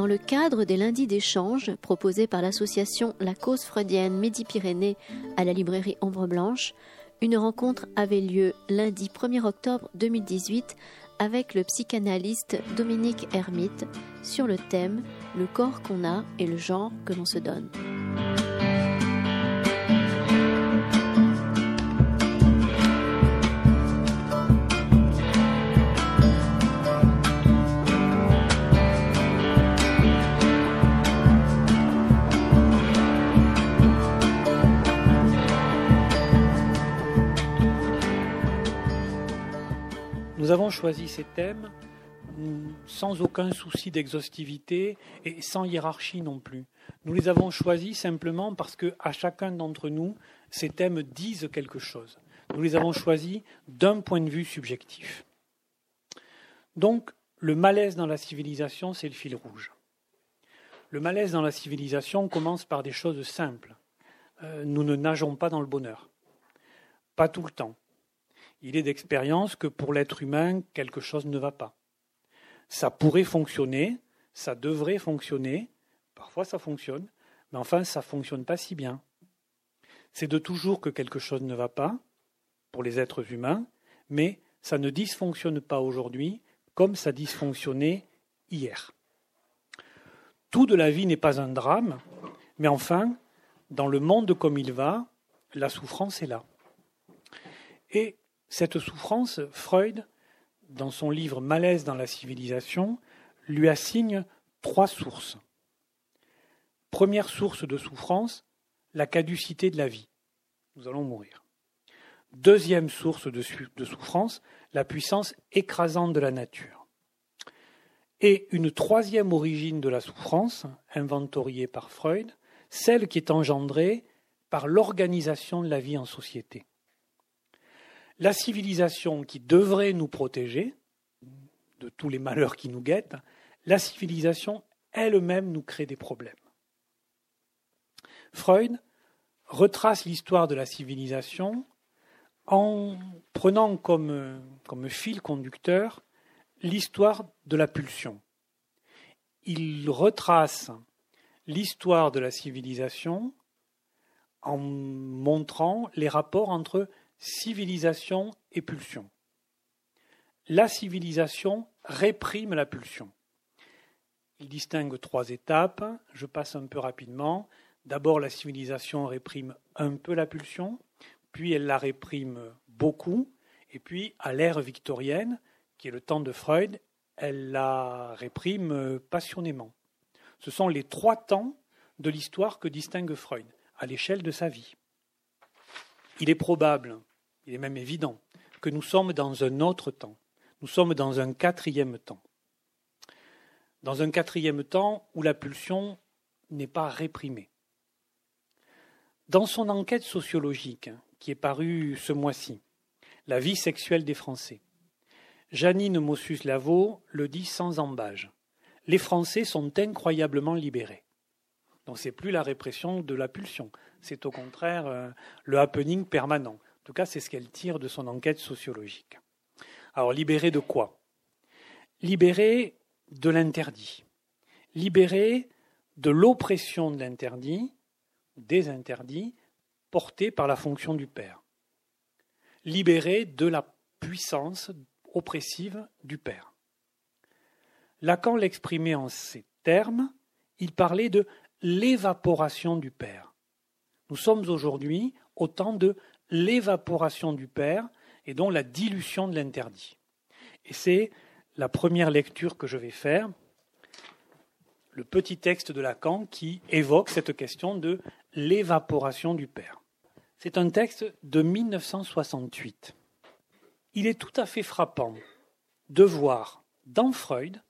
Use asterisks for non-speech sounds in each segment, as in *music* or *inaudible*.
Dans le cadre des lundis d'échange proposés par l'association La Cause Freudienne Midi-Pyrénées à la librairie Ombre Blanche, une rencontre avait lieu lundi 1er octobre 2018 avec le psychanalyste Dominique Hermite sur le thème Le corps qu'on a et le genre que l'on se donne. Avons choisi ces thèmes sans aucun souci d'exhaustivité et sans hiérarchie non plus. Nous les avons choisis simplement parce que à chacun d'entre nous, ces thèmes disent quelque chose. Nous les avons choisis d'un point de vue subjectif. Donc, le malaise dans la civilisation, c'est le fil rouge. Le malaise dans la civilisation commence par des choses simples. Euh, nous ne nageons pas dans le bonheur. Pas tout le temps il est d'expérience que pour l'être humain, quelque chose ne va pas. Ça pourrait fonctionner, ça devrait fonctionner, parfois ça fonctionne, mais enfin ça ne fonctionne pas si bien. C'est de toujours que quelque chose ne va pas, pour les êtres humains, mais ça ne dysfonctionne pas aujourd'hui comme ça dysfonctionnait hier. Tout de la vie n'est pas un drame, mais enfin, dans le monde comme il va, la souffrance est là. Et cette souffrance, Freud, dans son livre Malaise dans la civilisation, lui assigne trois sources. Première source de souffrance, la caducité de la vie. Nous allons mourir. Deuxième source de, souffrance, la puissance écrasante de la nature. Et une troisième origine de la souffrance, inventoriée par Freud, celle qui est engendrée par l'organisation de la vie en société la civilisation qui devrait nous protéger de tous les malheurs qui nous guettent, la civilisation elle-même nous crée des problèmes. Freud retrace l'histoire de la civilisation en prenant comme, fil conducteur l'histoire de la pulsion. Il retrace l'histoire de la civilisation en montrant les rapports entre civilisation et pulsion. La civilisation réprime la pulsion. Il distingue trois étapes. Je passe un peu rapidement. D'abord, la civilisation réprime un peu la pulsion, puis elle la réprime beaucoup, et puis à l'ère victorienne, qui est le temps de Freud, elle la réprime passionnément. Ce sont les trois temps de l'histoire que distingue Freud, à l'échelle de sa vie. Il est probable il est même évident que nous sommes dans un autre temps. Nous sommes dans un quatrième temps. Dans un quatrième temps où la pulsion n'est pas réprimée. Dans son enquête sociologique, qui est parue ce mois-ci, La vie sexuelle des Français, Janine Mossus-Lavaux le dit sans embâge. Les Français sont incroyablement libérés. Donc c'est plus la répression de la pulsion, c'est au contraire euh, le happening permanent. Tout cas, c'est ce qu'elle tire de son enquête sociologique. Alors, libéré de quoi? Libéré de l'interdit. Libéré de l'oppression de l'interdit, des interdits, portés par la fonction du père. Libéré de la puissance oppressive du père. Lacan l'exprimait en ces termes, il parlait de l'évaporation du père. Nous sommes aujourd'hui au temps de l'évaporation du Père et donc la dilution de l'interdit. Et c'est la première lecture que je vais faire, le petit texte de Lacan qui évoque cette question de l'évaporation du Père. C'est un texte de 1968. Il est tout à fait frappant de voir dans Freud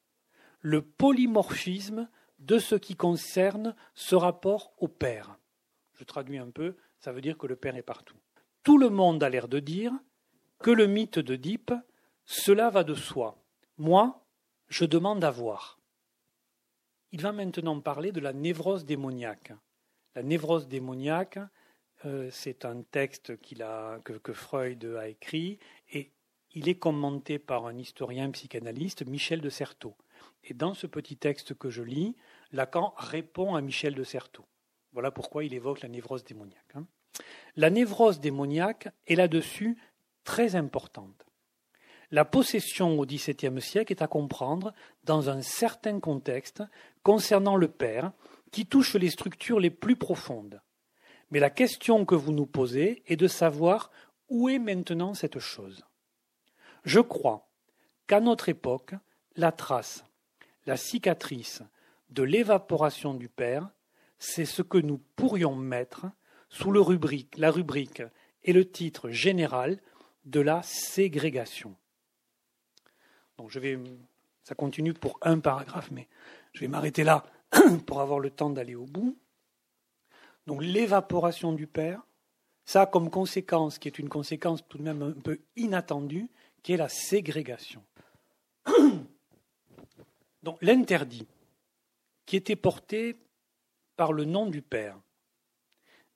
le polymorphisme de ce qui concerne ce rapport au Père. Je traduis un peu, ça veut dire que le Père est partout. Tout le monde a l'air de dire que le mythe d'Oedipe, cela va de soi. Moi, je demande à voir. Il va maintenant parler de la névrose démoniaque. La névrose démoniaque, euh, c'est un texte que, que, Freud a écrit, et il est commenté par un historien psychanalyste, Michel de Certeau. Et dans ce petit texte que je lis, Lacan répond à Michel de Certeau. Voilà pourquoi il évoque la névrose démoniaque. La névrose démoniaque est là-dessus très importante. La possession au XVIIe siècle est à comprendre dans un certain contexte concernant le père qui touche les structures les plus profondes. Mais la question que vous nous posez est de savoir où est maintenant cette chose. Je crois qu'à notre époque, la trace, la cicatrice de l'évaporation du père, c'est ce que nous pourrions mettre sous le rubrique, la rubrique et le titre général de la ségrégation. Donc je vais, ça continue pour un paragraphe, mais je vais m'arrêter là *clears throat* pour avoir le temps d'aller au bout. Donc l'évaporation du père, ça a comme conséquence, qui est une conséquence tout de même un peu inattendue, qui est la ségrégation. *clears throat* Donc l'interdit, qui était porté par le nom du Père,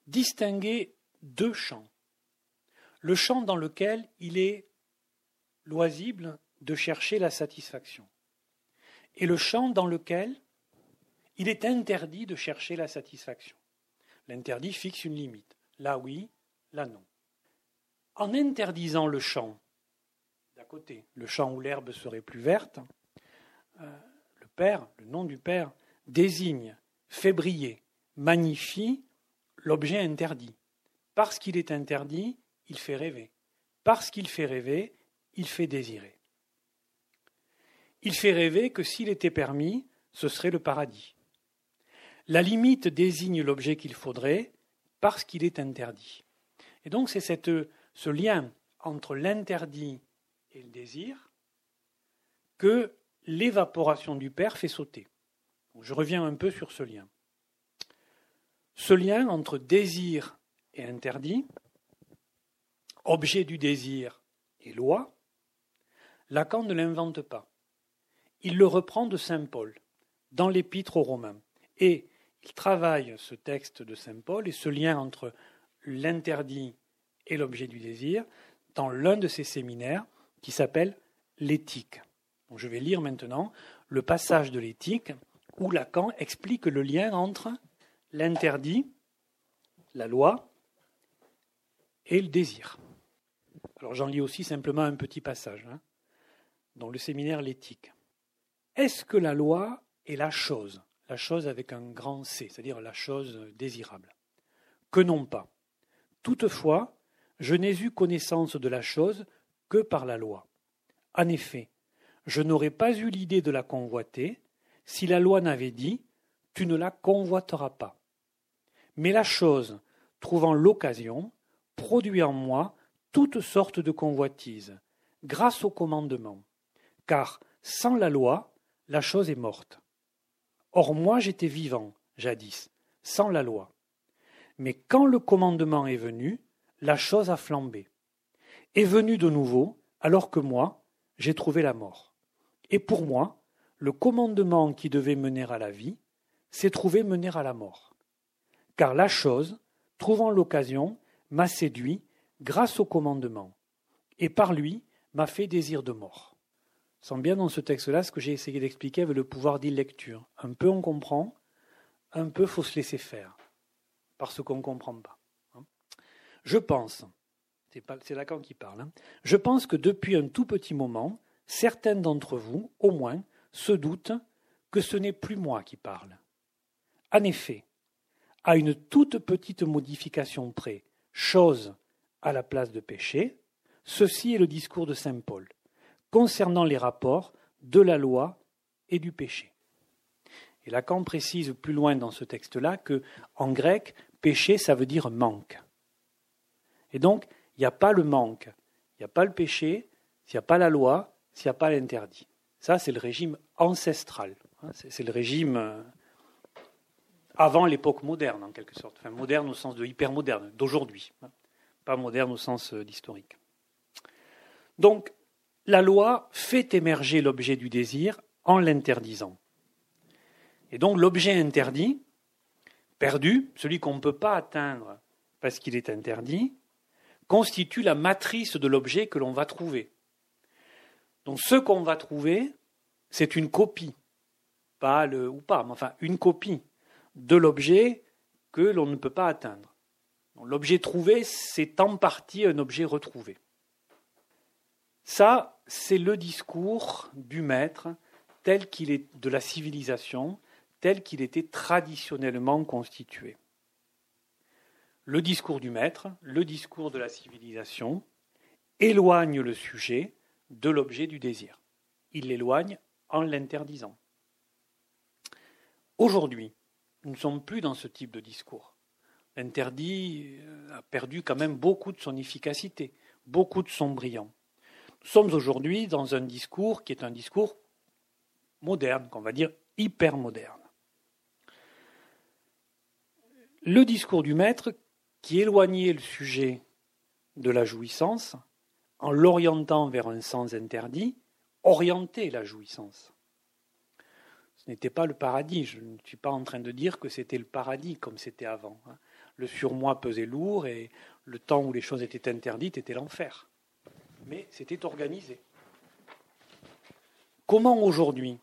distinguait deux champs. Le champ dans lequel il est loisible de chercher la satisfaction. Et le champ dans lequel il est interdit de chercher la satisfaction. L'interdit fixe une limite. Là oui, là non. En interdisant le champ d'à côté, le champ où l'herbe serait plus verte, euh, le Père, le nom du Père, désigne, fait briller, magnifie l'objet interdit. Parce qu'il est interdit, il fait rêver. Parce qu'il fait rêver, il fait désirer. Il fait rêver que s'il était permis, ce serait le paradis. La limite désigne l'objet qu'il faudrait parce qu'il est interdit. Et donc c'est ce lien entre l'interdit et le désir que l'évaporation du Père fait sauter. Je reviens un peu sur ce lien. Ce lien entre désir et interdit, objet du désir et loi, Lacan ne l'invente pas il le reprend de Saint Paul dans l'épître aux Romains. Et il travaille ce texte de Saint Paul et ce lien entre l'interdit et l'objet du désir dans l'un de ses séminaires qui s'appelle l'éthique. je vais lire maintenant le passage de l'éthique où Lacan explique le lien entre l'interdit, la loi et le désir. Alors j'en lis aussi simplement un petit passage hein, dans le séminaire l'éthique. Est-ce que la loi est la chose, la chose avec un grand C, c'est-à-dire la chose désirable Que non pas. Toutefois, je n'ai eu connaissance de la chose que par la loi. En effet, je n'aurais pas eu l'idée de la convoiter si la loi n'avait dit Tu ne la convoiteras pas. Mais la chose, trouvant l'occasion, produit en moi toutes sortes de convoitises, grâce au commandement. Car sans la loi, la chose est morte. Or moi j'étais vivant, jadis, sans la loi. Mais quand le commandement est venu, la chose a flambé. Est venu de nouveau, alors que moi, j'ai trouvé la mort. Et pour moi, le commandement qui devait mener à la vie s'est trouvé mener à la mort. Car la chose, trouvant l'occasion, m'a séduit grâce au commandement, et par lui m'a fait désir de mort sent bien dans ce texte-là ce que j'ai essayé d'expliquer avec le pouvoir d'illecture. Un peu on comprend, un peu faut se laisser faire, parce qu'on ne comprend pas. Hein. Je pense, c'est Lacan qui parle, hein, je pense que depuis un tout petit moment, certains d'entre vous, au moins, se doutent que ce n'est plus moi qui parle. En effet, à une toute petite modification près, chose à la place de péché, ceci est le discours de Saint Paul concernant les rapports de la loi et du péché. Et Lacan précise plus loin dans ce texte-là que, en grec, péché, ça veut dire manque. Et donc, il n'y a pas le manque, il n'y a pas le péché, s'il n'y a pas la loi, s'il n'y a pas l'interdit. Ça, c'est le régime ancestral. Hein, c'est le régime euh, avant l'époque moderne, en quelque sorte. Moderne au sens de hypermoderne, d'aujourd'hui. Hein, pas moderne au sens euh, d'historique. Donc, la loi fait émerger l'objet du désir en l'interdisant. Et donc l'objet interdit, perdu, celui qu'on ne peut pas atteindre parce qu'il est interdit, constitue la matrice de l'objet que l'on va trouver. Donc ce qu'on va trouver, c'est une copie, pas le ou pas, mais enfin une copie de l'objet que l'on ne peut pas atteindre. L'objet trouvé, c'est en partie un objet retrouvé. Ça, c'est le discours du maître tel qu'il est de la civilisation, tel qu'il était traditionnellement constitué. Le discours du maître, le discours de la civilisation, éloigne le sujet de l'objet du désir. Il l'éloigne en l'interdisant. Aujourd'hui, nous ne sommes plus dans ce type de discours. L'interdit euh, a perdu quand même beaucoup de son efficacité, beaucoup de son brillant. Nous sommes aujourd'hui dans un discours qui est un discours moderne, qu'on va dire hyper moderne. Le discours du maître qui éloignait le sujet de la jouissance en l'orientant vers un sens interdit, orientait la jouissance. Ce n'était pas le paradis. Je ne suis pas en train de dire que c'était le paradis comme c'était avant. Hein. Le surmoi pesait lourd et le temps où les choses étaient interdites était l'enfer. Mais c'était organisé. Comment aujourd'hui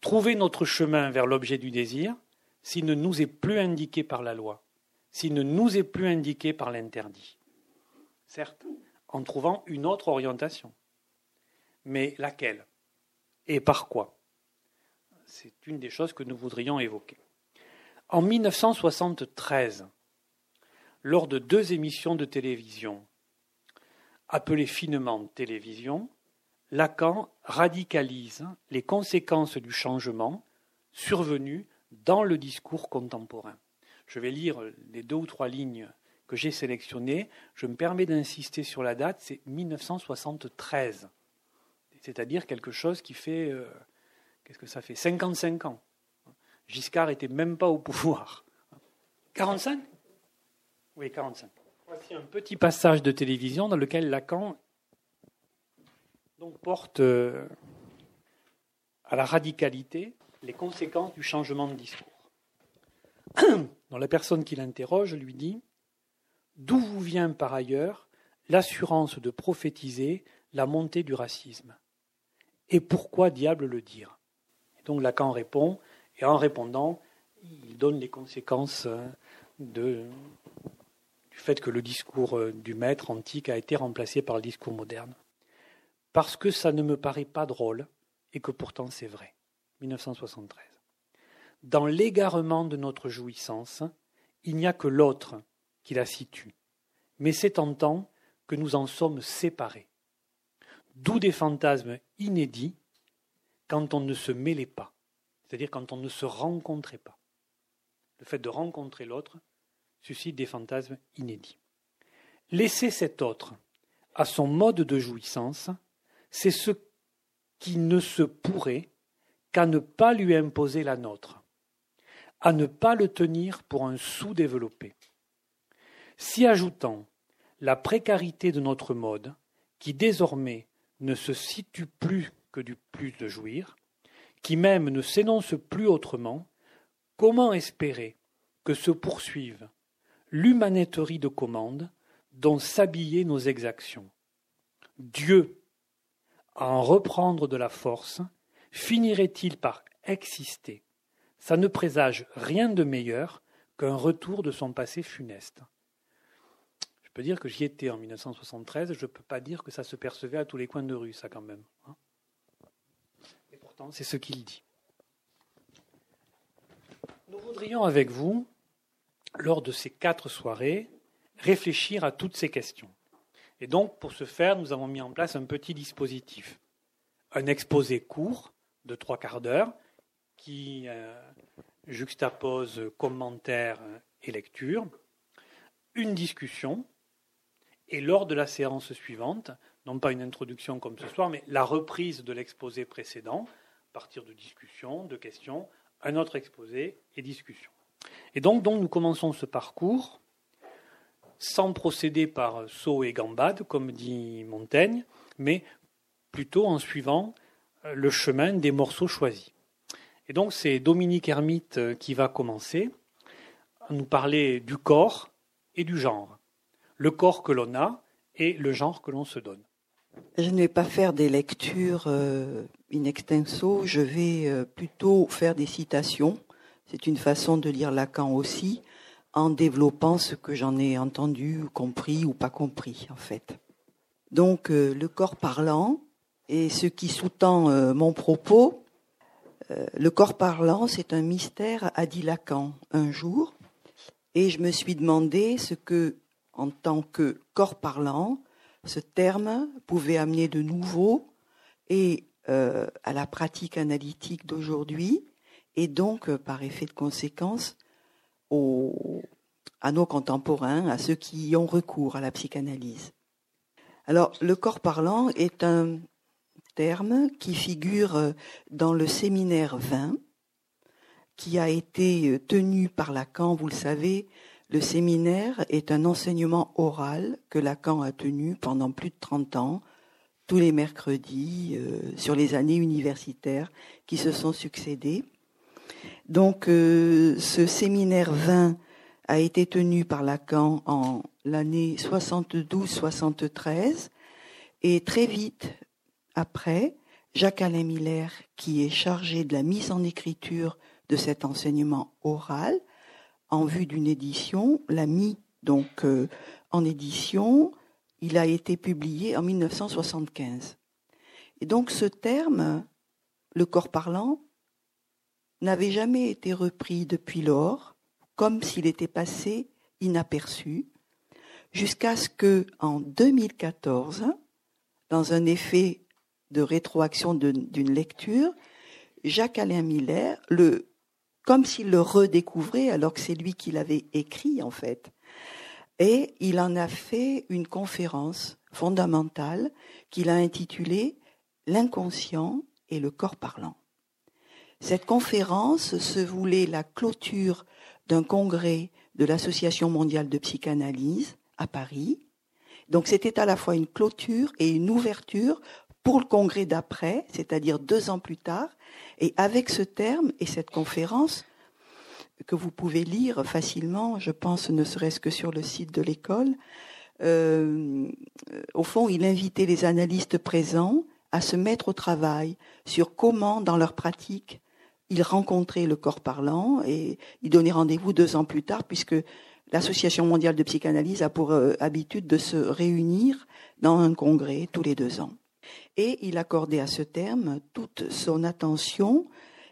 trouver notre chemin vers l'objet du désir s'il ne nous est plus indiqué par la loi, s'il ne nous est plus indiqué par l'interdit? Certes, en trouvant une autre orientation. Mais laquelle Et par quoi? C'est une des choses que nous voudrions évoquer. En 1973, lors de deux émissions de télévision, appelées finement télévision, Lacan radicalise les conséquences du changement survenu dans le discours contemporain. Je vais lire les deux ou trois lignes que j'ai sélectionnées. Je me permets d'insister sur la date, c'est 1973. C'est-à-dire quelque chose qui fait, euh, qu'est-ce que ça fait? 55 ans. Giscard n'était même pas au pouvoir. 45 Oui, 45. Voici un petit passage de télévision dans lequel Lacan porte euh, à la radicalité les conséquences du changement de discours. *clears throat* Dans la personne qui l'interroge lui dit D'où vous vient par ailleurs l'assurance de prophétiser la montée du racisme? Et pourquoi diable le dire? Donc Lacan répond, et en répondant, il donne les conséquences euh, du fait que le discours euh, du maître antique a été remplacé par le discours moderne parce que ça ne me paraît pas drôle et que pourtant c'est vrai. 1973. Dans l'égarement de notre jouissance, il n'y a que l'autre qui la situe. Mais c'est en temps que nous en sommes séparés. D'où des fantasmes inédits quand on ne se mêlait pas, c'est-à-dire quand on ne se rencontrait pas. Le fait de rencontrer l'autre suscite des fantasmes inédits. Laisser cet autre à son mode de jouissance c'est ce qui ne se pourrait qu'à ne pas lui imposer la nôtre, à ne pas le tenir pour un sous-développé. Si ajoutons la précarité de notre mode, qui désormais ne se situe plus que du plus de jouir, qui même ne s'énonce plus autrement, comment espérer que se poursuive l'humaniterie de commande dont s'habillaient nos exactions? Dieu à en reprendre de la force, finirait-il par exister? Ça ne présage rien de meilleur qu'un retour de son passé funeste. Je peux dire que j'y étais en 1973, je ne peux pas dire que ça se percevait à tous les coins de rue, ça quand même. Hein. C'est ce qu'il dit. Nous voudrions avec vous, lors de ces quatre soirées, réfléchir à toutes ces questions. Et donc, pour ce faire, nous avons mis en place un petit dispositif. Un exposé court de trois quarts d'heure qui euh, juxtapose commentaires et lecture, une discussion, et lors de la séance suivante, non pas une introduction comme ce soir, mais la reprise de l'exposé précédent, partir de discussions, de questions, un autre exposé et discussion. Et donc, donc nous commençons ce parcours sans procéder par saut et gambade, comme dit Montaigne, mais plutôt en suivant euh, le chemin des morceaux choisis. Et donc c'est Dominique Hermite euh, qui va commencer à nous parler du corps et du genre. Le corps que l'on a et le genre que l'on se donne. Je ne vais pas faire des lectures euh, in extenso, je vais euh, plutôt faire des citations. C'est une façon de lire Lacan aussi, en développant ce que j'en ai entendu, compris ou pas compris, en fait. Donc, euh, le corps parlant, et ce qui sous-tend mon propos, le corps parlant, c'est un mystère, a dit Lacan un jour, et je me suis demandé ce que, en tant que corps parlant, ce terme pouvait amener de nouveau et euh, à la pratique analytique d'aujourd'hui, et donc, euh, par effet de conséquence, à nos contemporains, à ceux qui ont recours à la psychanalyse. Alors, le corps parlant est un terme qui figure euh, dans le séminaire 20, qui a été tenu par Lacan, vous le savez, le séminaire est un enseignement oral que Lacan a tenu pendant plus de 30 ans, tous les mercredis, euh, sur les années universitaires qui se sont succédées. Donc euh, ce séminaire 20 a été tenu par Lacan en l'année 72-73 et très vite après, Jacques-Alain Miller, qui est chargé de la mise en écriture de cet enseignement oral, en vue d'une édition, l'a mis donc euh, en édition. Il a été publié en 1975. Et donc ce terme, le corps parlant, n'avait jamais été repris depuis lors, comme s'il était passé inaperçu, jusqu'à ce que, en 2014, dans un effet de rétroaction d'une lecture, Jacques-Alain Miller, le comme s'il le redécouvrait alors que c'est lui qui l'avait écrit en fait. Et il en a fait une conférence fondamentale qu'il a intitulée L'inconscient et le corps parlant. Cette conférence se voulait la clôture d'un congrès de l'Association mondiale de psychanalyse à Paris. Donc c'était à la fois une clôture et une ouverture pour le congrès d'après, c'est-à-dire deux ans plus tard, et avec ce terme et cette conférence que vous pouvez lire facilement, je pense ne serait-ce que sur le site de l'école, euh, au fond, il invitait les analystes présents à se mettre au travail sur comment, dans leur pratique, ils rencontraient le corps parlant et ils donnaient rendez-vous deux ans plus tard puisque l'Association mondiale de psychanalyse a pour euh, habitude de se réunir dans un congrès tous les deux ans. Et il accordait à ce terme toute son attention,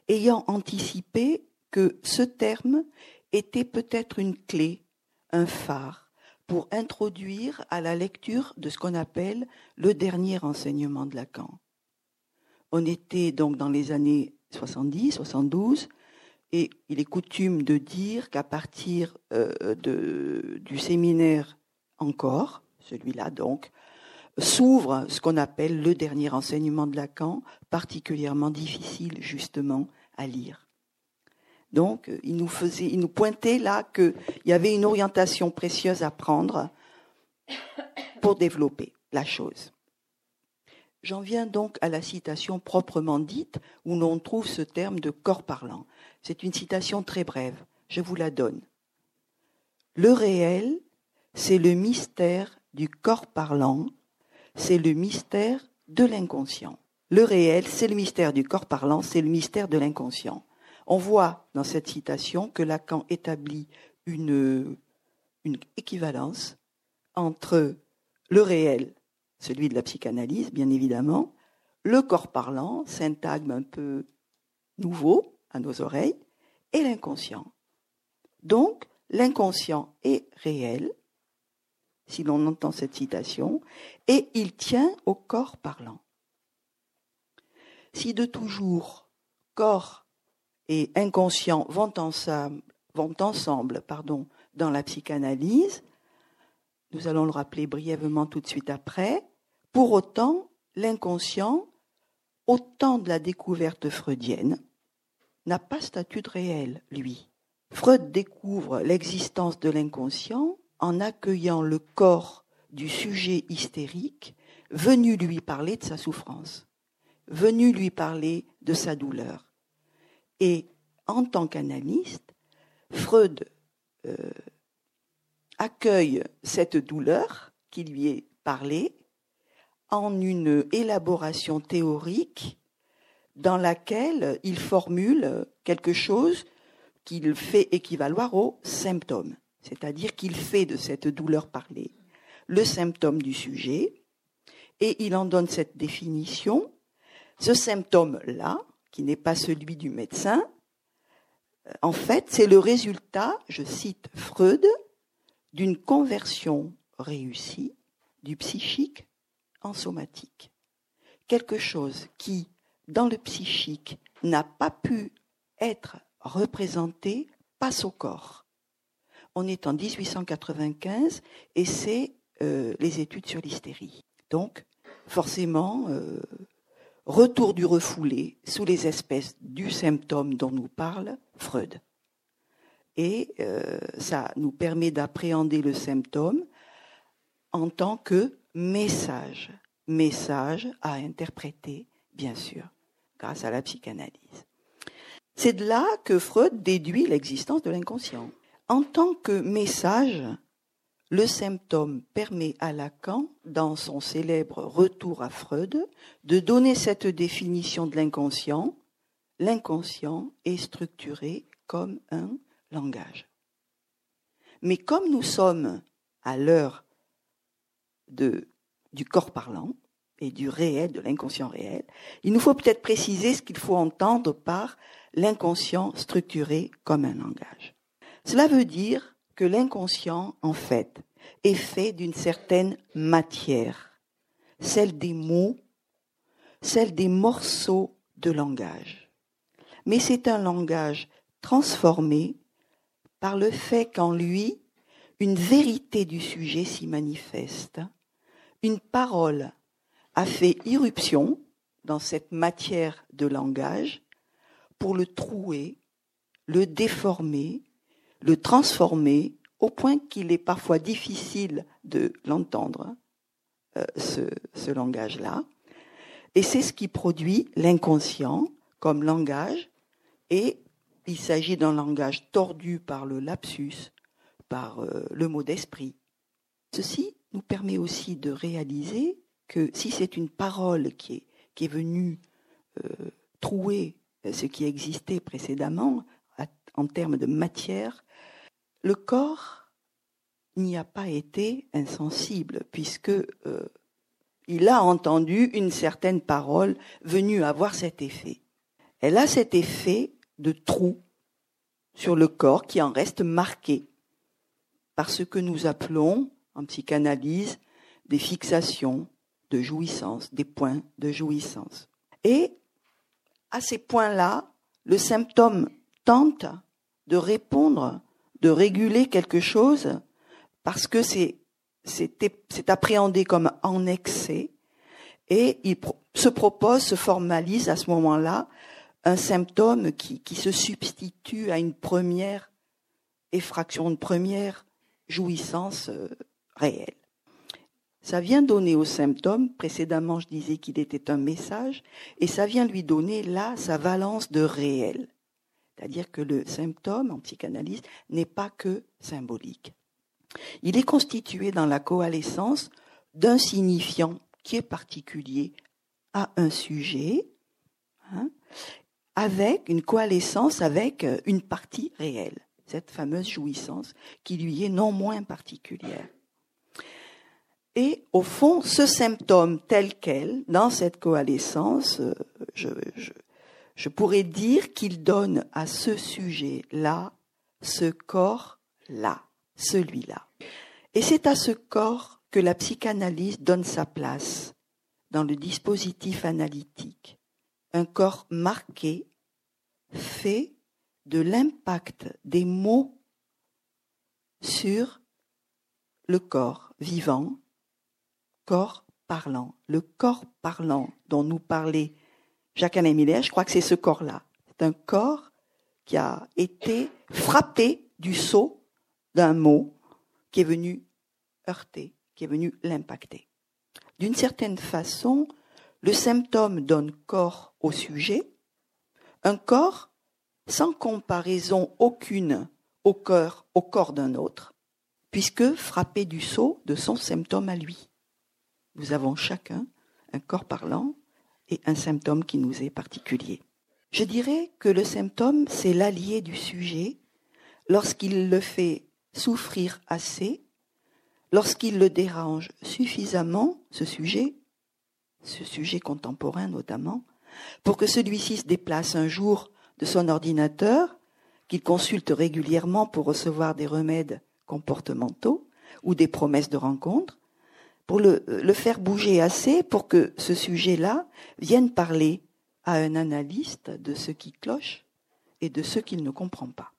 ayant anticipé que ce terme était peut-être une clé, un phare, pour introduire à la lecture de ce qu'on appelle le dernier enseignement de Lacan. On était donc dans les années 70, 72, et il est coutume de dire qu'à partir euh, du séminaire encore, celui-là donc, s'ouvre ce qu'on appelle le dernier enseignement de Lacan, particulièrement difficile justement à lire. Donc, il nous faisait, il nous pointait là qu'il y avait une orientation précieuse à prendre pour développer la chose. J'en viens donc à la citation proprement dite, où l'on trouve ce terme de corps parlant. C'est une citation très brève. Je vous la donne. Le réel, c'est le mystère du corps parlant c'est le mystère de l'inconscient. Le réel, c'est le mystère du corps parlant, c'est le mystère de l'inconscient. On voit dans cette citation que Lacan établit une, équivalence entre le réel, celui de la psychanalyse, bien évidemment, le corps parlant, syntagme un peu nouveau à nos oreilles, et l'inconscient. Donc, l'inconscient est réel, si l'on entend cette citation, et il tient au corps parlant. Si de toujours corps et inconscient vont ensemble, pardon, dans la psychanalyse, nous allons le rappeler brièvement tout de suite après, pour autant, l'inconscient, au temps de la découverte freudienne, n'a pas statut de réel, lui. Freud découvre l'existence de l'inconscient en accueillant le corps du sujet hystérique venu lui parler de sa souffrance, venu lui parler de sa douleur. Et en tant qu'analyste, Freud euh, accueille cette douleur qui lui est parlée en une élaboration théorique dans laquelle il formule quelque chose qu'il fait équivaloir au symptôme, c'est-à-dire qu'il fait de cette douleur parlée le symptôme du sujet, et il en donne cette définition. Ce symptôme-là, qui n'est pas celui du médecin, euh, en fait, c'est le résultat, je cite Freud, d'une conversion réussie du psychique en somatique. Quelque chose qui, dans le psychique, n'a pas pu être représenté, passe au corps. On est en 1895 et c'est euh, les études sur l'hystérie. Donc, forcément, euh, retour du refoulé sous les espèces du symptôme dont nous parle Freud. Et euh, ça nous permet d'appréhender le symptôme en tant que message, message à interpréter, bien sûr, grâce à la psychanalyse. C'est de là que Freud déduit l'existence de l'inconscient. En tant que message, le symptôme permet à Lacan, dans son célèbre Retour à Freud, de donner cette définition de l'inconscient. L'inconscient est structuré comme un langage. Mais comme nous sommes à l'heure du corps parlant et du réel, de l'inconscient réel, il nous faut peut-être préciser ce qu'il faut entendre par l'inconscient structuré comme un langage. Cela veut dire l'inconscient, en fait, est fait d'une certaine matière, celle des mots, celle des morceaux de langage. Mais c'est un langage transformé par le fait qu'en lui, une vérité du sujet s'y manifeste. Une parole a fait irruption dans cette matière de langage pour le trouer, le déformer, le transformer au point qu'il est parfois difficile de l'entendre, euh, ce, langage-là. Et c'est ce qui produit l'inconscient comme langage, et il s'agit d'un langage tordu par le lapsus, par euh, le mot d'esprit. Ceci nous permet aussi de réaliser que si c'est une parole qui est, qui est venue euh, trouer ce qui existait précédemment en termes de matière, le corps n'y a pas été insensible, puisque euh, il a entendu une certaine parole venue avoir cet effet. Elle a cet effet de trou sur le corps qui en reste marqué par ce que nous appelons en psychanalyse des fixations de jouissance, des points de jouissance. Et à ces points-là, le symptôme tente de répondre de réguler quelque chose parce que c'est c'est appréhendé comme en excès et il se propose, se formalise à ce moment-là un symptôme qui, qui se substitue à une première effraction, une première jouissance euh, réelle. Ça vient donner au symptôme, précédemment je disais qu'il était un message, et ça vient lui donner là sa valence de réel. C'est-à-dire que le symptôme en psychanalyse n'est pas que symbolique. Il est constitué dans la coalescence d'un signifiant qui est particulier à un sujet, hein, avec une coalescence avec euh, une partie réelle, cette fameuse jouissance qui lui est non moins particulière. Et au fond, ce symptôme tel quel, dans cette coalescence, euh, je, je pourrais dire qu'il donne à ce sujet-là, ce corps-là, celui-là. Et c'est à ce corps que la psychanalyse donne sa place dans le dispositif analytique. Un corps marqué, fait de l'impact des mots sur le corps vivant, corps parlant. Le corps parlant dont nous parlait Jacques-Alain je crois que c'est ce corps-là. C'est un corps qui a été frappé du saut d'un mot qui est venu heurter, qui est venu l'impacter. D'une certaine façon, le symptôme donne corps au sujet, un corps sans comparaison aucune au cœur, au corps d'un autre, puisque frappé du saut de son symptôme à lui. Nous avons chacun un corps parlant et un symptôme qui nous est particulier. Je dirais que le symptôme, c'est l'allié du sujet lorsqu'il le fait souffrir assez, lorsqu'il le dérange suffisamment, ce sujet, ce sujet contemporain notamment, pour que celui-ci se déplace un jour de son ordinateur, qu'il consulte régulièrement pour recevoir des remèdes comportementaux ou des promesses de rencontre, pour le, le faire bouger assez pour que ce sujet-là vienne parler à un analyste de ce qui cloche et de ce qu'il ne comprend pas.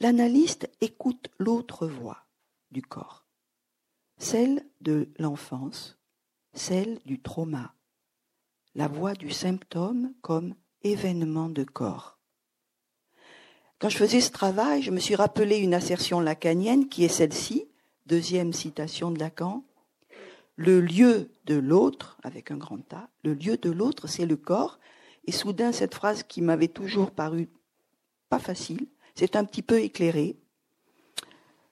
L'analyste écoute l'autre voix du corps, celle de l'enfance, celle du trauma, la voix du symptôme comme événement de corps. Quand je faisais ce travail, je me suis rappelé une assertion lacanienne qui est celle-ci, deuxième citation de Lacan. Le lieu de l'autre, avec un grand A, le lieu de l'autre, c'est le corps. Et soudain, cette phrase qui m'avait toujours paru pas facile, c'est un petit peu éclairé.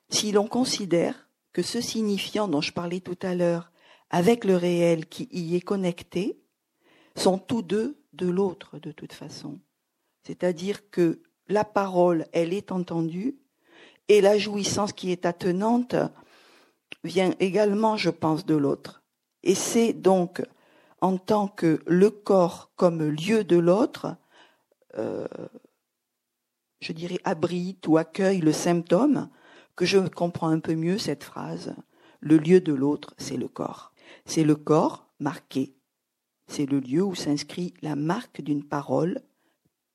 Si l'on considère que ce signifiant dont je parlais tout à l'heure, avec le réel qui y est connecté, sont tous deux de l'autre de toute façon. C'est-à-dire que la parole, elle est entendue, et la jouissance qui est attenante vient également, je pense, de l'autre. Et c'est donc en tant que le corps comme lieu de l'autre, euh, je dirais, abrite ou accueille le symptôme, que je comprends un peu mieux cette phrase. Le lieu de l'autre, c'est le corps. C'est le corps marqué. C'est le lieu où s'inscrit la marque d'une parole,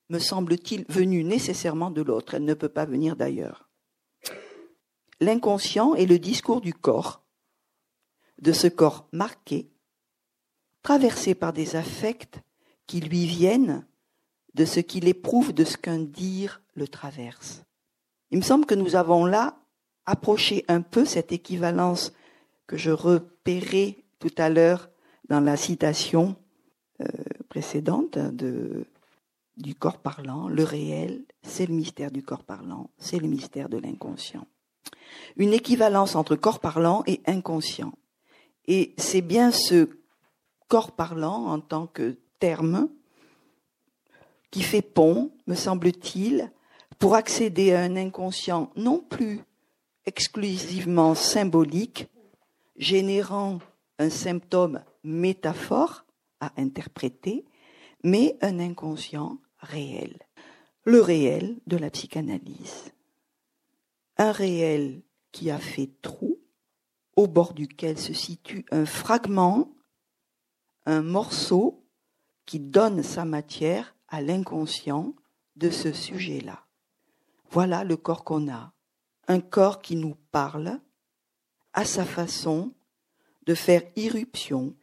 me semble-t-il, venue nécessairement de l'autre. Elle ne peut pas venir d'ailleurs. L'inconscient est le discours du corps, de ce corps marqué, traversé par des affects qui lui viennent de ce qu'il éprouve de ce qu'un dire le traverse. Il me semble que nous avons là approché un peu cette équivalence que je repérais tout à l'heure dans la citation euh, précédente de, du corps parlant. Le réel, c'est le mystère du corps parlant, c'est le mystère de l'inconscient. Une équivalence entre corps parlant et inconscient. Et c'est bien ce corps parlant en tant que terme qui fait pont, me semble-t-il, pour accéder à un inconscient non plus exclusivement symbolique, générant un symptôme métaphore à interpréter, mais un inconscient réel. Le réel de la psychanalyse. Un réel qui a fait trou, au bord duquel se situe un fragment, un morceau qui donne sa matière à l'inconscient de ce sujet-là. Voilà le corps qu'on a, un corps qui nous parle à sa façon de faire irruption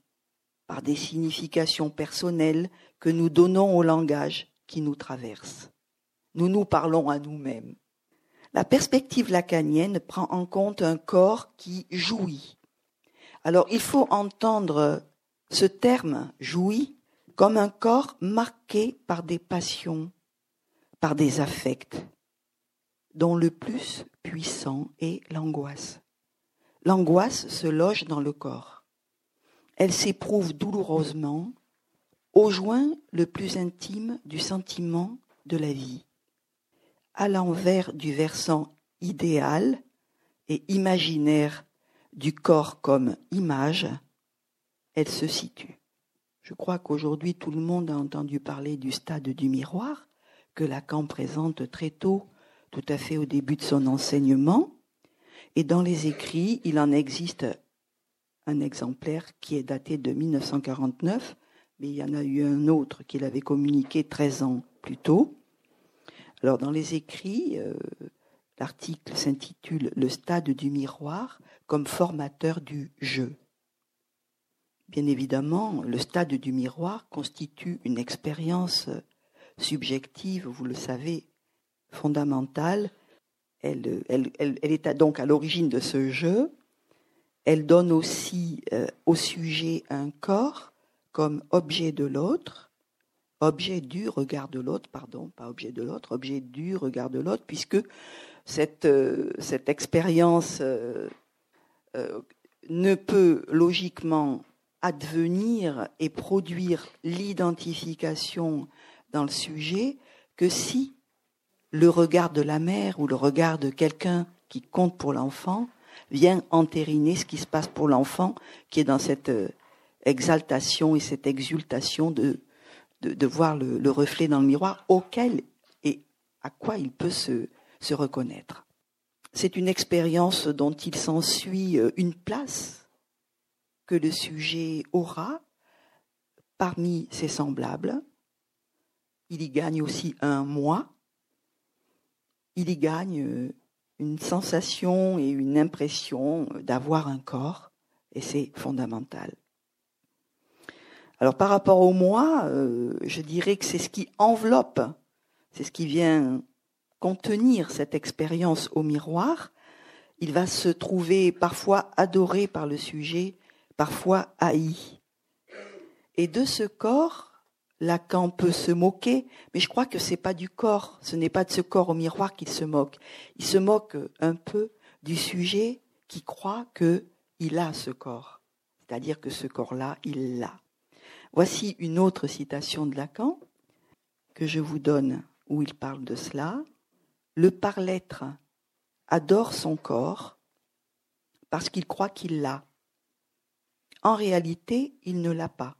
par des significations personnelles que nous donnons au langage qui nous traverse. Nous nous parlons à nous-mêmes. La perspective lacanienne prend en compte un corps qui jouit. Alors il faut entendre ce terme jouit comme un corps marqué par des passions, par des affects, dont le plus puissant est l'angoisse. L'angoisse se loge dans le corps. Elle s'éprouve douloureusement au joint le plus intime du sentiment de la vie. À l'envers du versant idéal et imaginaire du corps comme image, elle se situe. Je crois qu'aujourd'hui tout le monde a entendu parler du stade du miroir que Lacan présente très tôt, tout à fait au début de son enseignement. Et dans les écrits, il en existe un exemplaire qui est daté de 1949, mais il y en a eu un autre qu'il avait communiqué 13 ans plus tôt. Alors dans les écrits, euh, l'article s'intitule Le stade du miroir comme formateur du jeu. Bien évidemment, le stade du miroir constitue une expérience subjective, vous le savez, fondamentale. Elle, est donc à l'origine de ce jeu. Elle donne aussi euh, au sujet un corps comme objet de l'autre, objet du regard de l'autre, pardon, pas objet de l'autre, objet du regard de l'autre, puisque cette, euh, expérience euh, ne peut logiquement advenir et produire l'identification dans le sujet que si le regard de la mère ou le regard de quelqu'un qui compte pour l'enfant vient entériner ce qui se passe pour l'enfant qui est dans cette euh, exaltation et cette exultation de, de, voir le, reflet dans le miroir auquel et à quoi il peut se, se reconnaître. C'est une expérience dont il s'ensuit euh, une place que le sujet aura parmi ses semblables. Il y gagne aussi un moi. Il y gagne euh, une sensation et une impression d'avoir un corps, et c'est fondamental. Alors par rapport au moi, euh, je dirais que c'est ce qui enveloppe, c'est ce qui vient contenir cette expérience au miroir. Il va se trouver parfois adoré par le sujet, parfois haï. Et de ce corps, Lacan peut se moquer, mais je crois que c'est pas du corps, ce n'est pas de ce corps au miroir qu'il se moque. Il se moque un peu du sujet qui croit que il a ce corps, c'est-à-dire que ce corps-là, il l'a. Voici une autre citation de Lacan que je vous donne où il parle de cela. Le par-l'être adore son corps parce qu'il croit qu'il l'a. En réalité, il ne l'a pas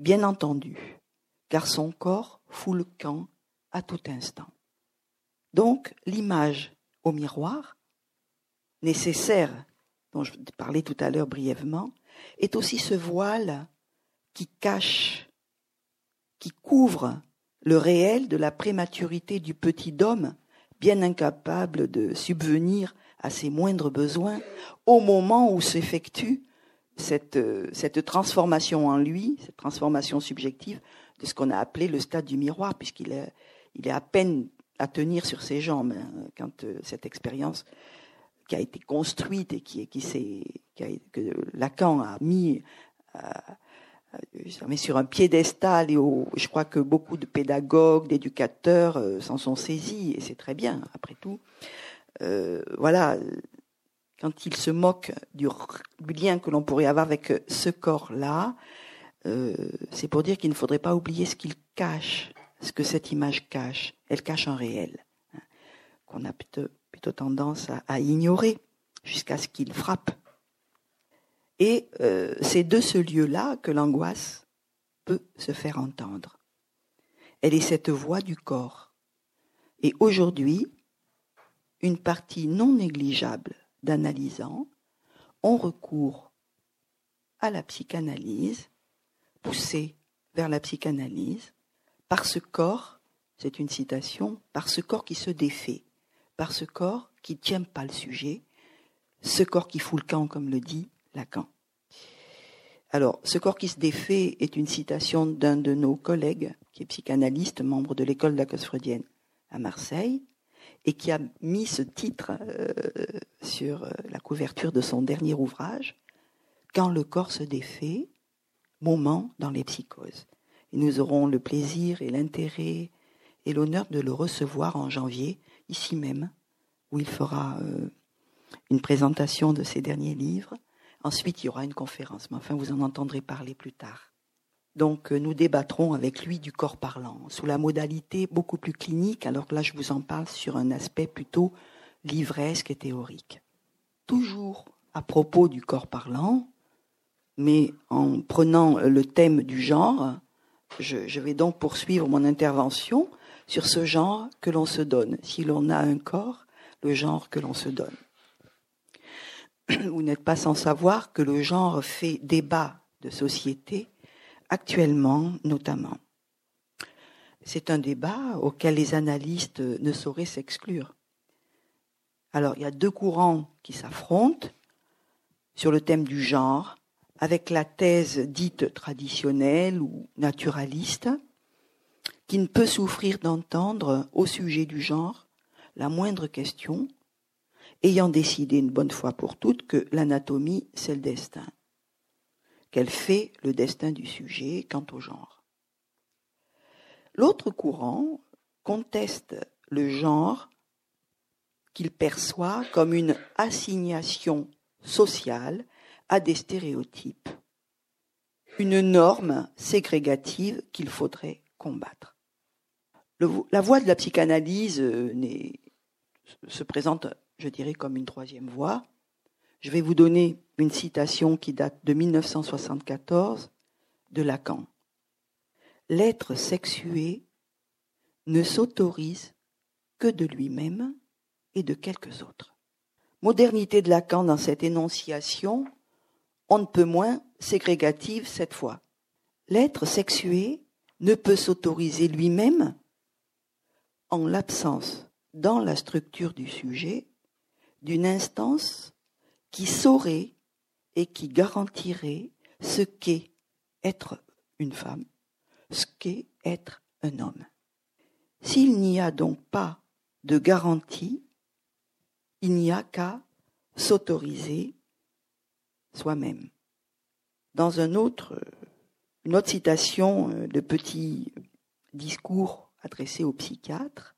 bien entendu, car son corps fout le camp à tout instant. Donc l'image au miroir, nécessaire, dont je parlais tout à l'heure brièvement, est aussi ce voile qui cache, qui couvre le réel de la prématurité du petit homme, bien incapable de subvenir à ses moindres besoins au moment où s'effectue cette, euh, cette transformation en lui, cette transformation subjective de ce qu'on a appelé le stade du miroir, puisqu'il est, à peine à tenir sur ses jambes hein, quand euh, cette expérience qui a été construite et qui, que Lacan a mis sur un piédestal et je crois que beaucoup de pédagogues, d'éducateurs euh, s'en sont saisis et c'est très bien après tout. Euh, voilà, quand il se moque du, lien que l'on pourrait avoir avec ce corps-là, euh, c'est pour dire qu'il ne faudrait pas oublier ce qu'il cache, ce que cette image cache. Elle cache un réel, hein, qu'on a plutôt, tendance à, ignorer jusqu'à ce qu'il frappe. Et euh, c'est de ce lieu-là que l'angoisse peut se faire entendre. Elle est cette voix du corps. Et aujourd'hui, une partie non négligeable d'analysants ont recours à la psychanalyse, poussés vers la psychanalyse, par ce corps, c'est une citation, par ce corps qui se défait, par ce corps qui ne tient pas le sujet, ce corps qui fout le camp, comme le dit Lacan. Alors, ce corps qui se défait est une citation d'un de nos collègues, qui est psychanalyste, membre de l'école de la cause freudienne à Marseille, et qui a mis ce titre euh, sur euh, la couverture de son dernier ouvrage, Quand le corps se défait, moment dans les psychoses. Et nous aurons le plaisir et l'intérêt et l'honneur de le recevoir en janvier, ici même, où il fera euh, une présentation de ses derniers livres. Ensuite, il y aura une conférence, mais enfin, vous en entendrez parler plus tard. Donc euh, nous débattrons avec lui du corps parlant, sous la modalité beaucoup plus clinique, alors que là je vous en parle sur un aspect plutôt livresque et théorique. Toujours à propos du corps parlant, mais en prenant le thème du genre, je, je vais donc poursuivre mon intervention sur ce genre que l'on se donne. Si l'on a un corps, le genre que l'on se donne. Vous n'êtes pas sans savoir que le genre fait débat de société actuellement notamment. C'est un débat auquel les analystes ne sauraient s'exclure. Alors, il y a deux courants qui s'affrontent sur le thème du genre, avec la thèse dite traditionnelle ou naturaliste, qui ne peut souffrir d'entendre au sujet du genre la moindre question, ayant décidé une bonne fois pour toutes que l'anatomie, c'est le destin qu'elle fait le destin du sujet quant au genre. L'autre courant conteste le genre qu'il perçoit comme une assignation sociale à des stéréotypes une norme ségrégative qu'il faudrait combattre. la voie de la psychanalyse euh, se présente, je dirais, comme une troisième voie. Je vais vous donner une citation qui date de 1974 de Lacan. L'être sexué ne s'autorise que de lui-même et de quelques autres. Modernité de Lacan dans cette énonciation, on ne peut moins ségrégative cette fois. L'être sexué ne peut s'autoriser lui-même en l'absence, dans la structure du sujet, d'une instance qui saurait et qui garantirait ce qu'est être une femme, ce qu'est être un homme. S'il n'y a donc pas de garantie, il n'y a qu'à s'autoriser soi-même. Dans un autre, une autre citation euh, de petit discours adressé au psychiatre,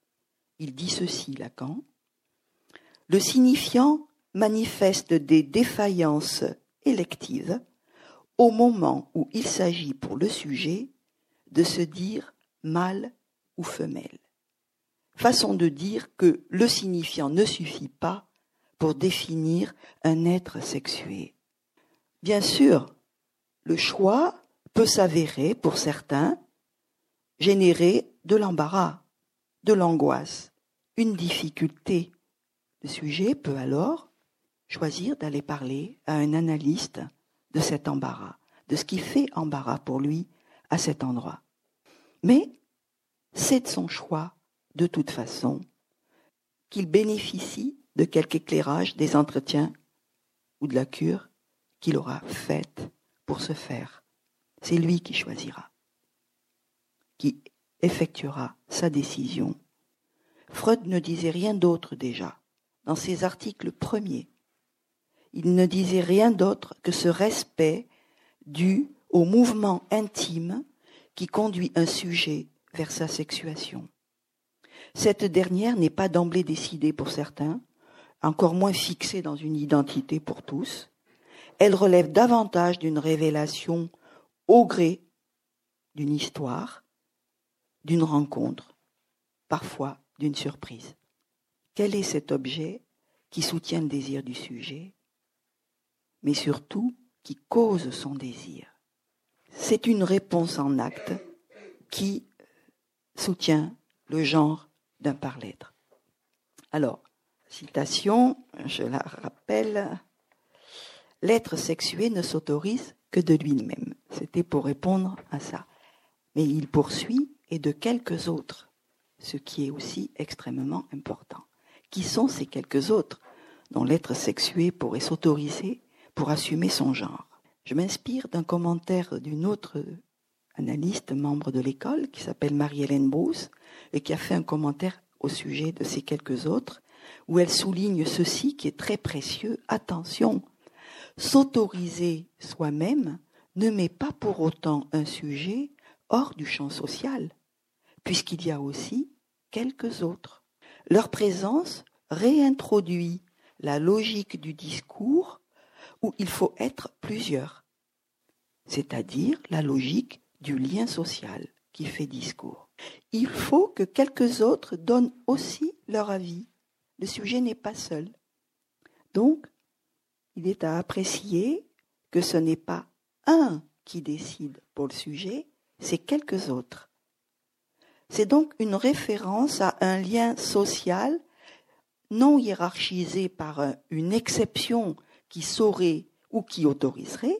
il dit ceci, Lacan. Le signifiant manifeste des défaillances électives au moment où il s'agit pour le sujet de se dire mâle ou femelle. Façon de dire que le signifiant ne suffit pas pour définir un être sexué. Bien sûr, le choix peut s'avérer, pour certains, générer de l'embarras, de l'angoisse, une difficulté. Le sujet peut alors choisir d'aller parler à un analyste de cet embarras, de ce qui fait embarras pour lui à cet endroit. Mais c'est de son choix, de toute façon, qu'il bénéficie de quelque éclairage des entretiens ou de la cure qu'il aura faite pour se faire. C'est lui qui choisira, qui effectuera sa décision. Freud ne disait rien d'autre déjà dans ses articles premiers. Il ne disait rien d'autre que ce respect dû au mouvement intime qui conduit un sujet vers sa sexuation. Cette dernière n'est pas d'emblée décidée pour certains, encore moins fixée dans une identité pour tous. Elle relève davantage d'une révélation au gré d'une histoire, d'une rencontre, parfois d'une surprise. Quel est cet objet qui soutient le désir du sujet, mais surtout qui cause son désir? C'est une réponse en acte qui soutient le genre d'un par-l'être. Alors, citation, je la rappelle, l'être sexué ne s'autorise que de lui-même. C'était pour répondre à ça. Mais il poursuit et de quelques autres, ce qui est aussi extrêmement important. Qui sont ces quelques autres dont l'être sexué pourrait s'autoriser pour assumer son genre Je m'inspire d'un commentaire d'une autre analyste, membre de l'école, qui s'appelle Marie-Hélène Bruce, et qui a fait un commentaire au sujet de ces quelques autres, où elle souligne ceci qui est très précieux. Attention, s'autoriser soi-même ne met pas pour autant un sujet hors du champ social, puisqu'il y a aussi quelques autres. Leur présence réintroduit la logique du discours où il faut être plusieurs, c'est-à-dire la logique du lien social qui fait discours. Il faut que quelques autres donnent aussi leur avis. Le sujet n'est pas seul. Donc, il est à apprécier que ce n'est pas un qui décide pour le sujet, c'est quelques autres. C'est donc une référence à un lien social non hiérarchisé par une exception qui saurait ou qui autoriserait,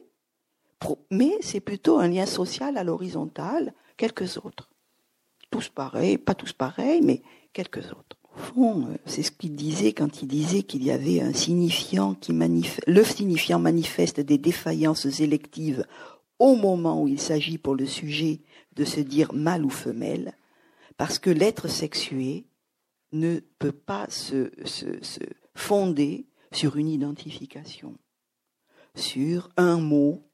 mais c'est plutôt un lien social à l'horizontale, quelques autres. Tous pareils, pas tous pareils, mais quelques autres. Au fond, euh, c'est ce qu'il disait quand il disait qu'il y avait un signifiant qui manifeste, le signifiant manifeste des défaillances électives au moment où il s'agit pour le sujet de se dire mâle ou femelle, parce que l'être sexué ne peut pas se, fonder sur une identification, sur un mot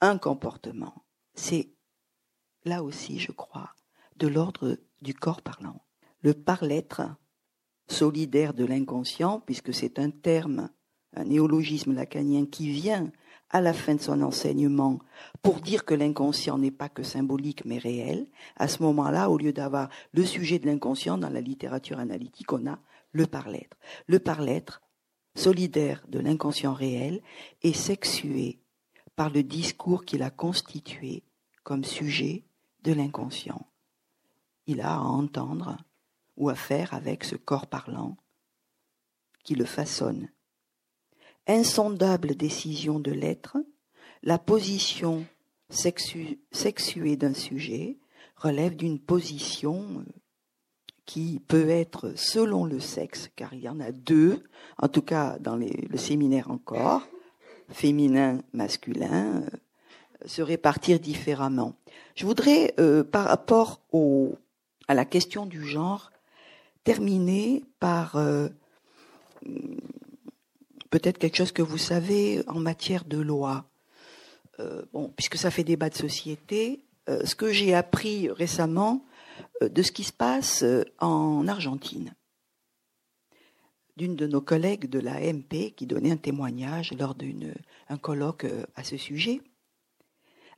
un comportement. C'est là aussi, je crois, de l'ordre du corps parlant. Le par-l'être, solidaire de l'inconscient, puisque c'est un terme, un néologisme lacanien qui vient à la fin de son enseignement pour dire que l'inconscient n'est pas que symbolique mais réel, à ce moment-là, au lieu d'avoir le sujet de l'inconscient dans la littérature analytique, on a le par-l'être. Le par-l'être, solidaire de l'inconscient réel, est sexué par le discours qu'il a constitué comme sujet de l'inconscient. Il a à entendre ou à faire avec ce corps parlant qui le façonne. Insondable décision de l'être, la position sexuée d'un sujet relève d'une position euh, qui peut être selon le sexe, car il y en a deux, en tout cas dans le séminaire encore, féminin, masculin, euh, se répartir différemment. Je voudrais, euh, par rapport à la question du genre, terminer par peut-être quelque chose que vous savez en matière de loi. Euh, bon, puisque ça fait débat de société, euh, ce que j'ai appris récemment de ce qui se passe en Argentine. D'une de nos collègues de la MP qui donnait un témoignage lors d'un colloque à ce sujet.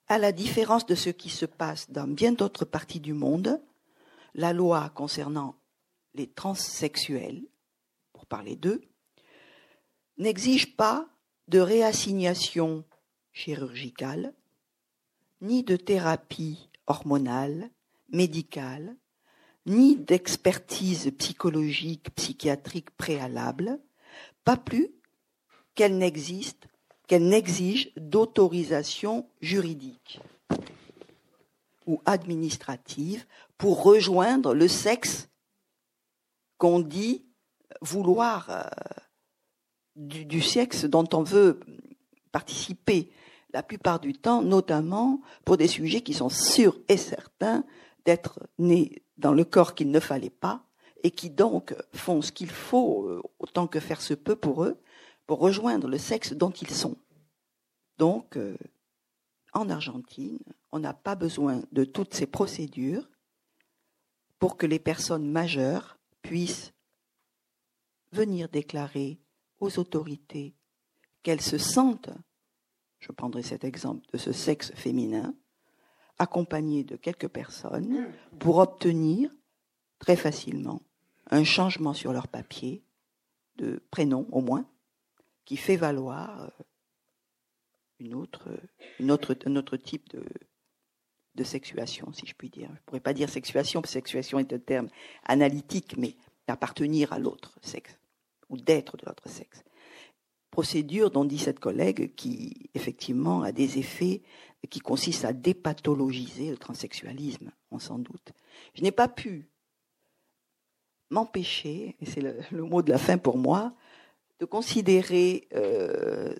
À la différence de ce qui se passe dans bien d'autres parties du monde, la loi concernant les transsexuels, pour parler d'eux, n'exigent pas de réassignation chirurgicale, ni de thérapie hormonale, médicale, ni d'expertise psychologique, psychiatrique préalable, pas plus qu'elle n'existe, qu'elle n'exige d'autorisation juridique ou administrative pour rejoindre le sexe qu'on dit vouloir du, sexe dont on veut participer la plupart du temps, notamment pour des sujets qui sont sûrs et certains d'être nés dans le corps qu'il ne fallait pas et qui donc font ce qu'il faut euh, autant que faire se peut pour eux pour rejoindre le sexe dont ils sont. Donc, euh, en Argentine, on n'a pas besoin de toutes ces procédures pour que les personnes majeures puissent venir déclarer aux autorités qu'elles se sentent, je prendrai cet exemple de ce sexe féminin, accompagnées de quelques personnes pour obtenir très facilement un changement sur leur papier de prénom au moins, qui fait valoir euh, une autre, un autre type de, de sexuation, si je puis dire. Je ne pourrais pas dire sexuation, parce que sexuation est un terme analytique, mais d'appartenir à l'autre sexe, ou d'être de l'autre sexe. Procédure dont dit cette collègue qui, effectivement, a des effets qui consistent à dépathologiser le transsexualisme, on s'en doute. Je n'ai pas pu m'empêcher, et c'est le, mot de la fin pour moi, de considérer euh,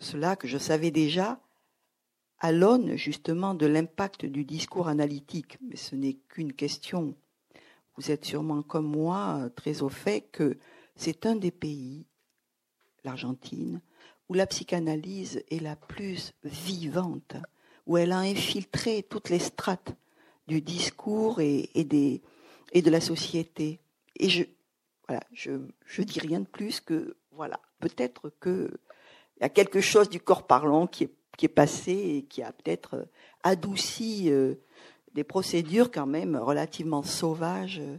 cela que je savais déjà à l'aune justement de l'impact du discours analytique. Mais ce n'est qu'une question. Vous êtes sûrement comme moi très au fait que c'est un des pays, l'Argentine, où la psychanalyse est la plus vivante, où elle a infiltré toutes les strates du discours et, de la société. Et je, voilà, je, je dis rien de plus que, voilà, peut-être qu'il y a quelque chose du corps parlant qui est passé et qui a peut-être adouci euh, des procédures quand même relativement sauvages euh,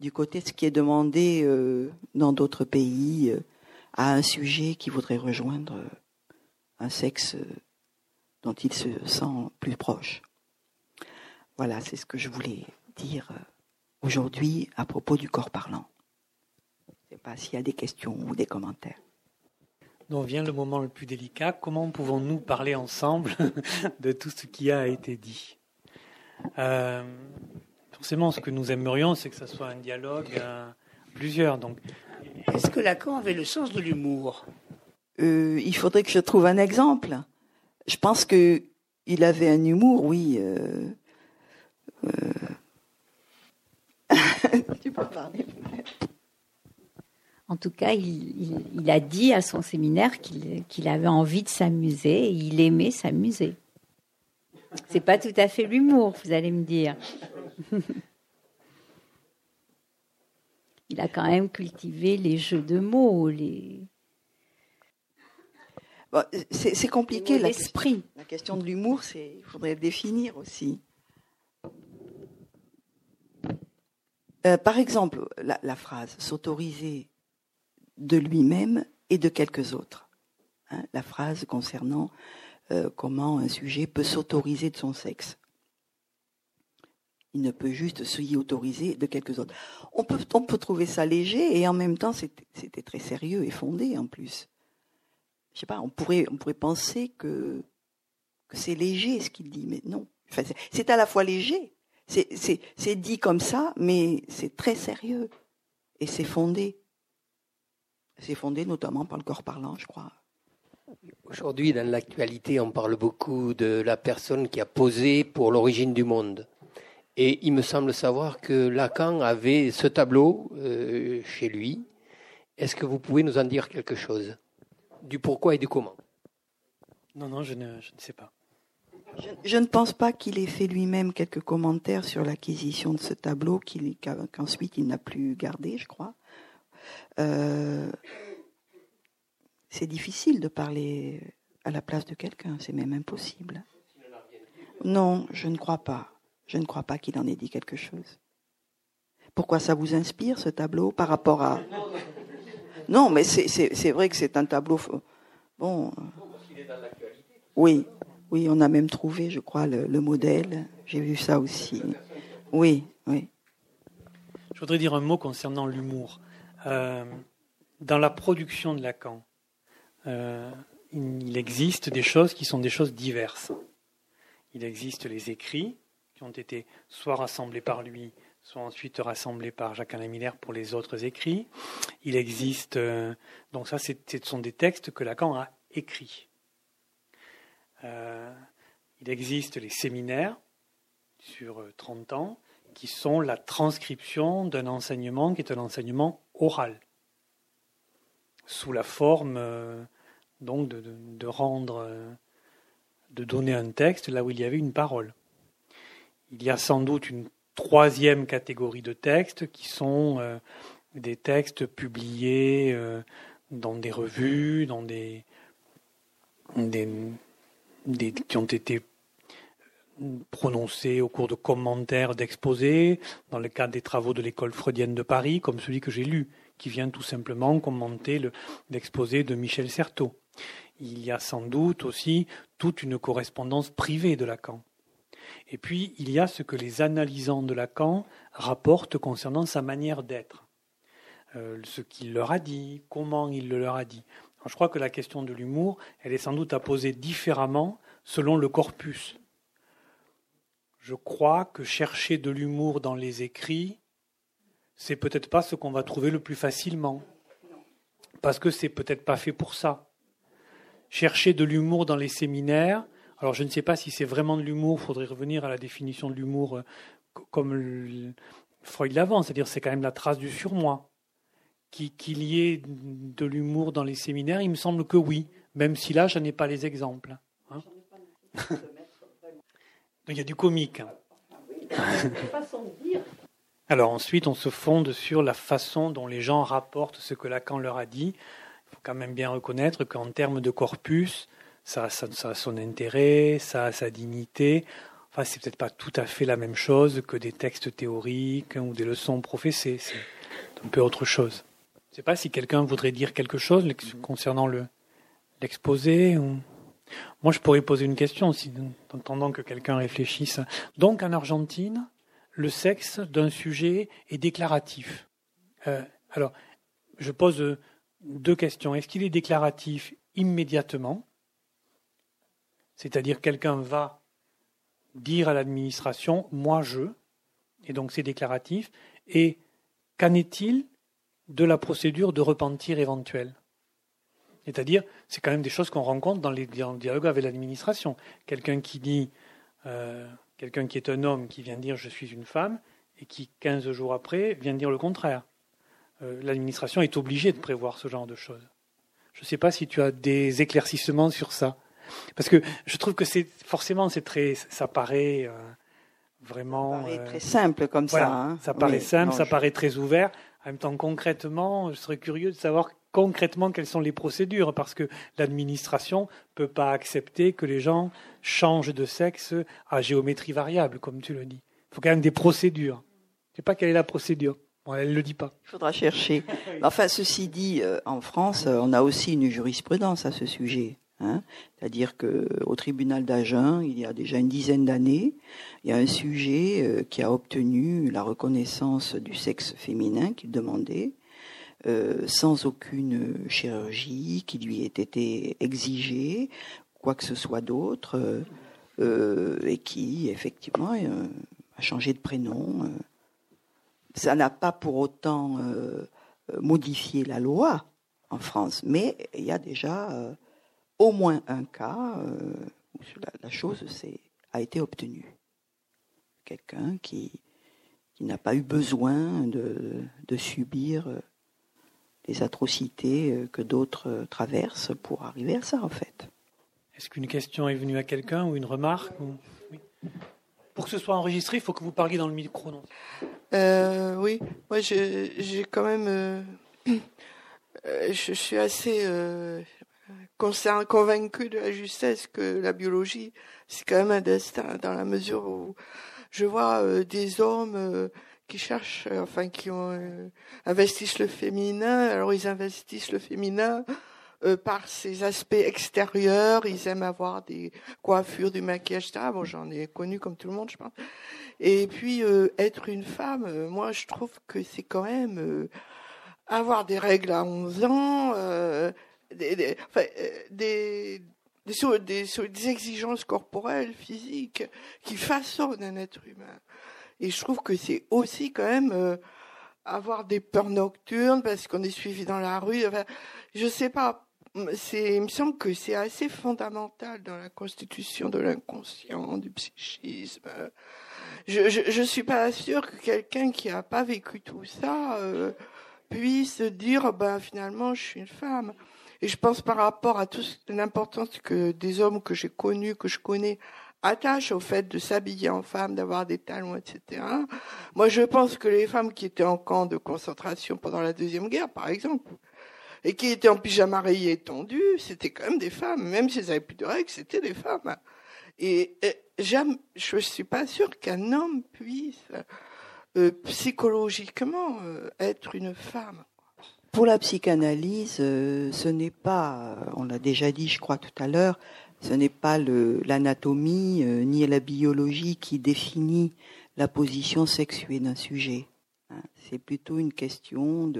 du côté de ce qui est demandé dans d'autres pays à un sujet qui voudrait rejoindre un sexe dont il se sent plus proche. Voilà, c'est ce que je voulais dire aujourd'hui à propos du corps parlant. Je ne sais pas s'il y a des questions ou des commentaires dont vient le moment le plus délicat. Comment pouvons-nous parler ensemble *laughs* de tout ce qui a été dit? Euh, Forcément, ce que nous aimerions, c'est que ce soit un dialogue à plusieurs. Donc, est-ce que Lacan avait le sens de l'humour? Euh, Il faudrait que je trouve un exemple. Je pense que il avait un humour, oui. Euh, *laughs* tu peux parler. En tout cas, il, a dit à son séminaire qu'il avait envie de s'amuser et il aimait s'amuser. C'est pas tout à fait l'humour, vous allez me dire. *laughs* il a quand même cultivé les jeux de mots, les. c'est compliqué. L'esprit. La, question de l'humour, c'est, il faudrait le définir aussi. Euh, par exemple, la, phrase s'autoriser de lui-même et de quelques autres. Hein, la phrase concernant euh, comment un sujet peut s'autoriser de son sexe. Il ne peut juste s'y autoriser de quelques autres. On peut, on peut trouver ça léger et en même temps c'était très sérieux et fondé en plus. Je sais pas, on pourrait, on pourrait penser que, que c'est léger ce qu'il dit, mais non. Enfin, c'est à la fois léger, c'est dit comme ça, mais c'est très sérieux et c'est fondé. C'est fondé notamment par le corps parlant, je crois. Aujourd'hui, dans l'actualité, on parle beaucoup de la personne qui a posé pour l'origine du monde. Et il me semble savoir que Lacan avait ce tableau euh, chez lui. Est-ce que vous pouvez nous en dire quelque chose? Du pourquoi et du comment? Non, non, je ne, je ne sais pas. Je, ne pense pas qu'il ait fait lui-même quelques commentaires sur l'acquisition de ce tableau qu'ensuite il n'a plus gardé, je crois. Euh, c'est difficile de parler à la place de quelqu'un, c'est même impossible. Non, je ne crois pas. Je ne crois pas qu'il en ait dit quelque chose. Pourquoi ça vous inspire ce tableau par rapport à... Non, mais c'est vrai que c'est un tableau... Bon... Oui, oui, on a même trouvé, je crois, le, modèle. J'ai vu ça aussi. Oui, oui. Je voudrais dire un mot concernant l'humour. Euh, dans la production de Lacan, euh, il existe des choses qui sont des choses diverses. Il existe les écrits, qui ont été soit rassemblés par lui, soit ensuite rassemblés par Jacques-Alain Miller pour les autres écrits. Il existe, euh, donc ça, ce sont des textes que Lacan a écrits. Euh, il existe les séminaires sur 30 euh, ans, qui sont la transcription d'un enseignement qui est un enseignement oral, sous la forme donc de, rendre, de donner un texte là où il y avait une parole. Il y a sans doute une troisième catégorie de textes qui sont euh, des textes publiés euh, dans des revues, dans des, qui ont été prononcés au cours de commentaires d'exposés, dans le cadre des travaux de l'école freudienne de Paris, comme celui que j'ai lu, qui vient tout simplement commenter l'exposé de Michel Certeau. Il y a sans doute aussi toute une correspondance privée de Lacan. Et puis, il y a ce que les analysants de Lacan rapportent concernant sa manière d'être. Euh, ce qu'il leur a dit, comment il le leur a dit. je crois que la question de l'humour, elle est sans doute à poser différemment selon le corpus. Je crois que chercher de l'humour dans les écrits, c'est peut-être pas ce qu'on va trouver le plus facilement. Parce que c'est peut-être pas fait pour ça. Chercher de l'humour dans les séminaires, alors je ne sais pas si c'est vraiment de l'humour, il faudrait revenir à la définition de l'humour euh, comme Freud l'avant, c'est-à-dire c'est quand même la trace du surmoi. Qu'il y ait de l'humour dans les séminaires, il me semble que oui, même si là, je n'ai pas les exemples. Hein. *laughs* il y a du comique. Alors ensuite, on se fonde sur la façon dont les gens rapportent ce que Lacan leur a dit. Il faut quand même bien reconnaître qu'en termes de corpus, ça, a son intérêt, ça a sa dignité. Enfin, c'est peut-être pas tout à fait la même chose que des textes théoriques ou des leçons professées. C'est un peu autre chose. Je ne sais pas si quelqu'un voudrait dire quelque chose concernant le, l'exposé. Ou... Moi, je pourrais poser une question, si, en attendant que quelqu'un réfléchisse. Donc, en Argentine, le sexe d'un sujet est déclaratif. Euh, alors, je pose deux questions. Est-ce qu'il est déclaratif immédiatement? C'est-à-dire quelqu'un va dire à l'administration moi je, et donc c'est déclaratif, et qu'en est-il de la procédure de repentir éventuel C'est-à-dire, c'est quand même des choses qu'on rencontre dans les dialogues avec l'administration. Quelqu'un qui dit, euh, quelqu'un qui est un homme qui vient dire je suis une femme, et qui, 15 jours après, vient dire le contraire. Euh, l'administration est obligée de prévoir ce genre de choses. Je ne sais pas si tu as des éclaircissements sur ça. Parce que je trouve que c'est forcément c'est très ça paraît euh, vraiment ça paraît euh, très simple comme ça. Hein. Ça paraît simple, ça paraît très ouvert. En même temps, concrètement, je serais curieux de savoir concrètement quelles sont les procédures, parce que l'administration ne peut pas accepter que les gens changent de sexe à géométrie variable, comme tu le dis. Il faut quand même des procédures. Je ne sais pas quelle est la procédure. elle ne le dit pas. Il faudra chercher. *laughs* Enfin, ceci dit, euh, en France, on a aussi une jurisprudence à ce sujet. Hein. C'est-à-dire qu'au tribunal d'Agen, il y a déjà une dizaine d'années, il y a un sujet euh, qui a obtenu la reconnaissance du sexe féminin qu'il demandait, euh, sans aucune chirurgie qui lui ait été exigée, quoi que ce soit d'autre, euh, et qui effectivement a changé de prénom. Ça n'a pas pour autant modifié la loi en France, mais il y a déjà au moins un cas euh, où la, chose a été obtenue. Quelqu'un qui, qui n'a pas eu besoin de, de subir euh, les atrocités euh, que d'autres traversent pour arriver à ça, en fait. Est-ce qu'une question est venue à quelqu'un ou une remarque Pour que ce soit enregistré, il faut que vous parliez dans le micro. Non? Oui, moi j'ai quand même. *clears throat* je suis assez convaincu de la justesse que la biologie, c'est quand même un destin, dans la mesure où je vois euh, des hommes euh, qui cherchent, euh, enfin qui ont, investissent le féminin. Alors ils investissent le féminin par ses aspects extérieurs. Ils aiment avoir des coiffures, du maquillage, etc. Bon, j'en ai connu comme tout le monde, je pense. Et puis être une femme, moi je trouve que c'est quand même avoir des règles à 11 ans des, des, euh, des, exigences corporelles, physiques, qui façonnent un être humain. Et je trouve que c'est aussi quand même euh, avoir des peurs nocturnes parce qu'on est suivi dans la rue. Enfin, je sais pas. Il me semble que c'est assez fondamental dans la constitution de l'inconscient, du psychisme. Je, je, je suis pas sûre que quelqu'un qui a pas vécu tout ça euh, puisse dire, ben finalement, je suis une femme. Et je pense par rapport à toute l'importance que des hommes que j'ai connus, que je connais, attachent au fait de s'habiller en femme, d'avoir des talons, etc. Moi, je pense que les femmes qui étaient en camp de concentration pendant la Deuxième Guerre, par exemple, et qui étaient en pyjama rayé et c'était quand même des femmes. Même si elles avaient plus de règles, c'était des femmes. Et, je je suis pas sûre qu'un homme puisse euh, psychologiquement euh, être une femme. Pour la psychanalyse, euh, ce n'est pas, on l'a déjà dit, je crois tout à l'heure, ce n'est pas l'anatomie euh, ni la biologie qui définit la position sexuée d'un sujet. Hein. C'est plutôt une question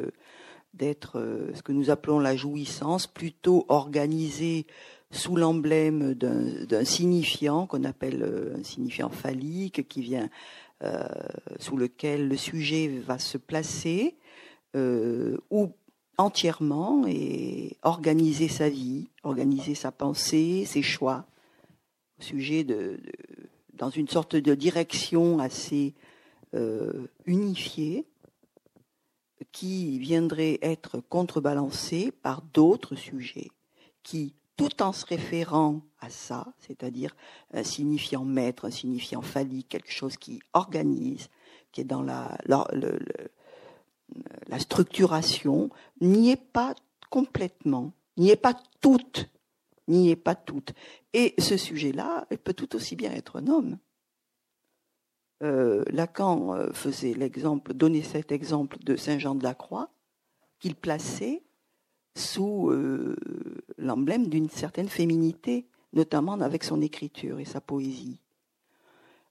d'être euh, ce que nous appelons la jouissance, plutôt organisée sous l'emblème d'un signifiant qu'on appelle un signifiant phallique, qui vient sous lequel le sujet va se placer, ou entièrement et organiser sa vie, organiser sa pensée, ses choix, au sujet de, dans une sorte de direction assez euh, unifiée qui viendrait être contrebalancée par d'autres sujets qui, tout en se référant à ça, c'est-à-dire un signifiant maître, un signifiant phallique, quelque chose qui organise, qui est dans la, la structuration n'y est pas complètement, n'y est pas toute, n'y est pas toute. Et ce sujet-là, peut tout aussi bien être un homme. Euh, Lacan euh, faisait l'exemple, donnait cet exemple de Saint Jean de la Croix, qu'il plaçait sous euh, l'emblème d'une certaine féminité, notamment avec son écriture et sa poésie.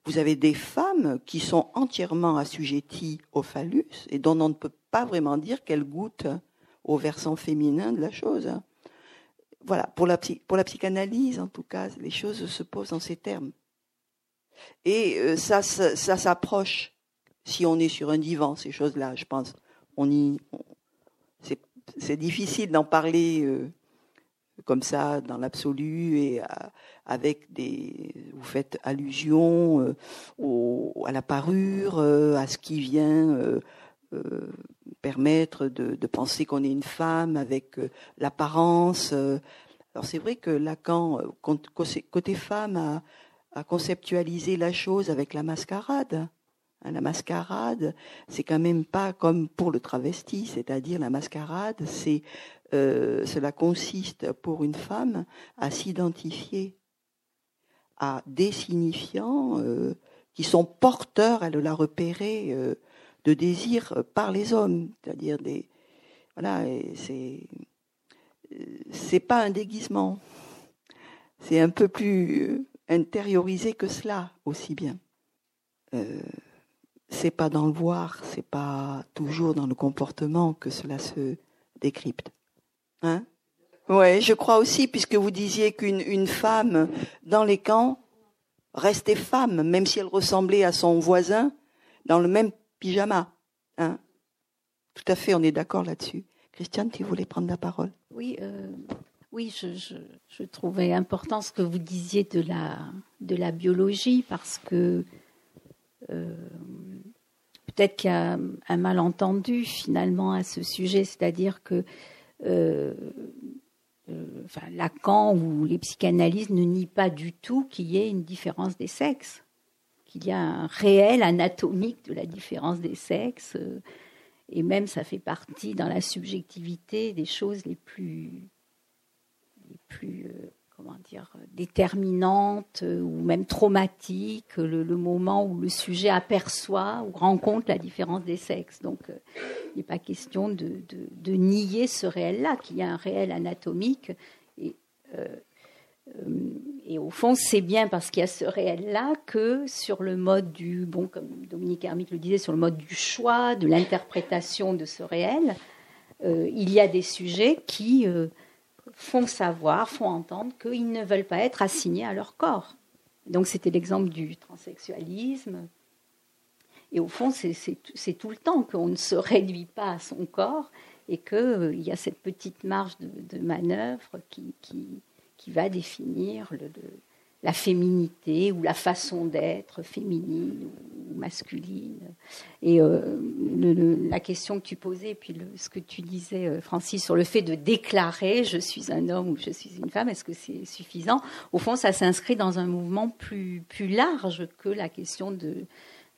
Vous avez des femmes qui sont entièrement assujetties au phallus et dont on ne peut pas vraiment dire qu'elles goûtent au versant féminin de la chose. Voilà, pour la, psychanalyse, en tout cas, les choses se posent en ces termes. Et euh, ça, ça, s'approche, si on est sur un divan, ces choses-là, je pense. C'est difficile d'en parler euh, comme ça dans l'absolu et euh, avec des vous faites allusion euh, à la parure euh, à ce qui vient permettre de, de penser qu'on est une femme avec l'apparence alors c'est vrai que Lacan côté femme a, a conceptualisé la chose avec la mascarade Hein, la mascarade, c'est quand même pas comme pour le travesti, c'est-à-dire la mascarade, c'est euh, cela consiste pour une femme à s'identifier à des signifiants euh, qui sont porteurs, elle l'a repéré, euh, de désirs par les hommes, c'est-à-dire voilà, c'est pas un déguisement, c'est un peu plus intériorisé que cela aussi bien. C'est pas dans le voir, c'est pas toujours dans le comportement que cela se décrypte. Hein? Ouais, je crois aussi, puisque vous disiez qu'une une femme dans les camps restait femme, même si elle ressemblait à son voisin dans le même pyjama. Hein? Tout à fait, on est d'accord là-dessus. Christiane, tu voulais prendre la parole. Oui, euh, oui, je, trouvais important ce que vous disiez de la, de la biologie, parce que euh, peut-être qu'il y a un malentendu finalement à ce sujet, c'est-à-dire que euh, enfin, Lacan ou les psychanalystes ne nient pas du tout qu'il y ait une différence des sexes, qu'il y a un réel anatomique de la différence des sexes et même ça fait partie dans la subjectivité des choses les plus, euh, comment dire, déterminantes euh, ou même traumatiques, le, moment où le sujet aperçoit ou rencontre la différence des sexes. Donc euh, il n'est pas question de, de, nier ce réel-là, qu'il y a un réel anatomique. Et, euh, et au fond, c'est bien parce qu'il y a ce réel-là que sur le mode du, bon, comme Dominique Hermite le disait, sur le mode du choix, de l'interprétation de ce réel, euh, il y a des sujets qui euh, font savoir, font entendre qu'ils ne veulent pas être assignés à leur corps. Donc c'était l'exemple du transsexualisme. Et au fond, c'est tout le temps qu'on ne se réduit pas à son corps et qu'il y a cette petite marge de, de manœuvre qui, qui qui va définir le, la féminité ou la façon d'être féminine ou masculine. Et euh, la question que tu posais, et puis ce que tu disais, euh, Francis, sur le fait de déclarer je suis un homme ou je suis une femme, est-ce que c'est suffisant? Au fond, ça s'inscrit dans un mouvement plus, plus large que la question de,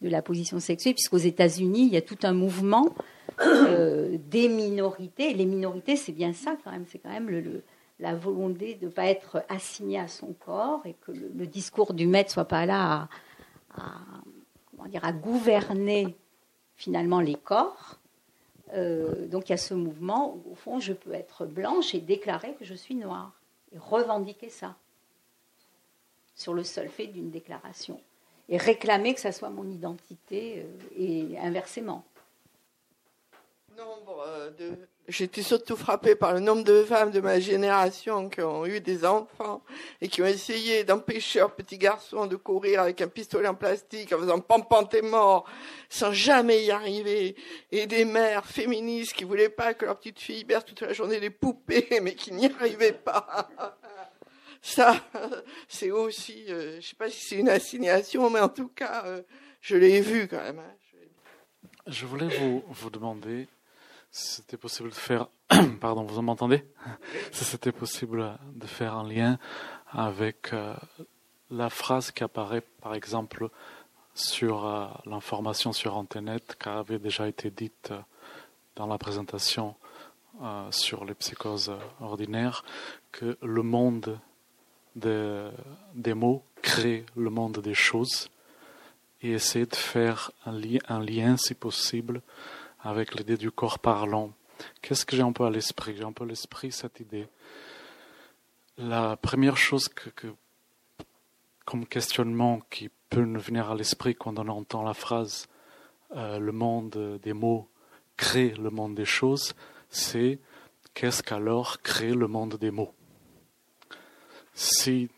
de la position sexuelle, puisqu'aux États-Unis, il y a tout un mouvement euh, des minorités. Les minorités, c'est bien ça quand même, c'est quand même le la volonté de ne pas être assigné à son corps et que le, discours du maître soit pas là à gouverner finalement les corps. Euh, donc il y a ce mouvement où, au fond, je peux être blanche et déclarer que je suis noire et revendiquer ça sur le seul fait d'une déclaration et réclamer que ça soit mon identité euh, et inversement. Nombre euh, de J'étais surtout frappée par le nombre de femmes de ma génération qui ont eu des enfants et qui ont essayé d'empêcher leur petit garçon de courir avec un pistolet en plastique en faisant pam pam t'es mort sans jamais y arriver et des mères féministes qui voulaient pas que leur petite fille berce toute la journée des poupées *laughs* mais qui n'y arrivaient pas. *laughs* Ça, c'est aussi, euh, je sais pas si c'est une assignation, mais en tout cas, euh, je l'ai vu quand même. Hein. Je voulais vous, vous demander c'était possible de faire, *clears throat* pardon, vous Si *laughs* c'était possible de faire un lien avec euh, la phrase qui apparaît, par exemple, sur euh, l'information sur Internet, qui avait déjà été dite euh, dans la présentation sur les psychoses ordinaires, que le monde des mots crée le monde des choses et essayer de faire un lien, si possible, avec l'idée du corps parlant. Qu'est-ce que j'ai un peu à l'esprit? J'ai un peu à l'esprit cette idée. La première chose que, comme questionnement qui peut nous venir à l'esprit quand on entend la phrase euh, le monde des mots crée le monde des choses, c'est qu'est-ce qu'alors crée le monde des mots? Si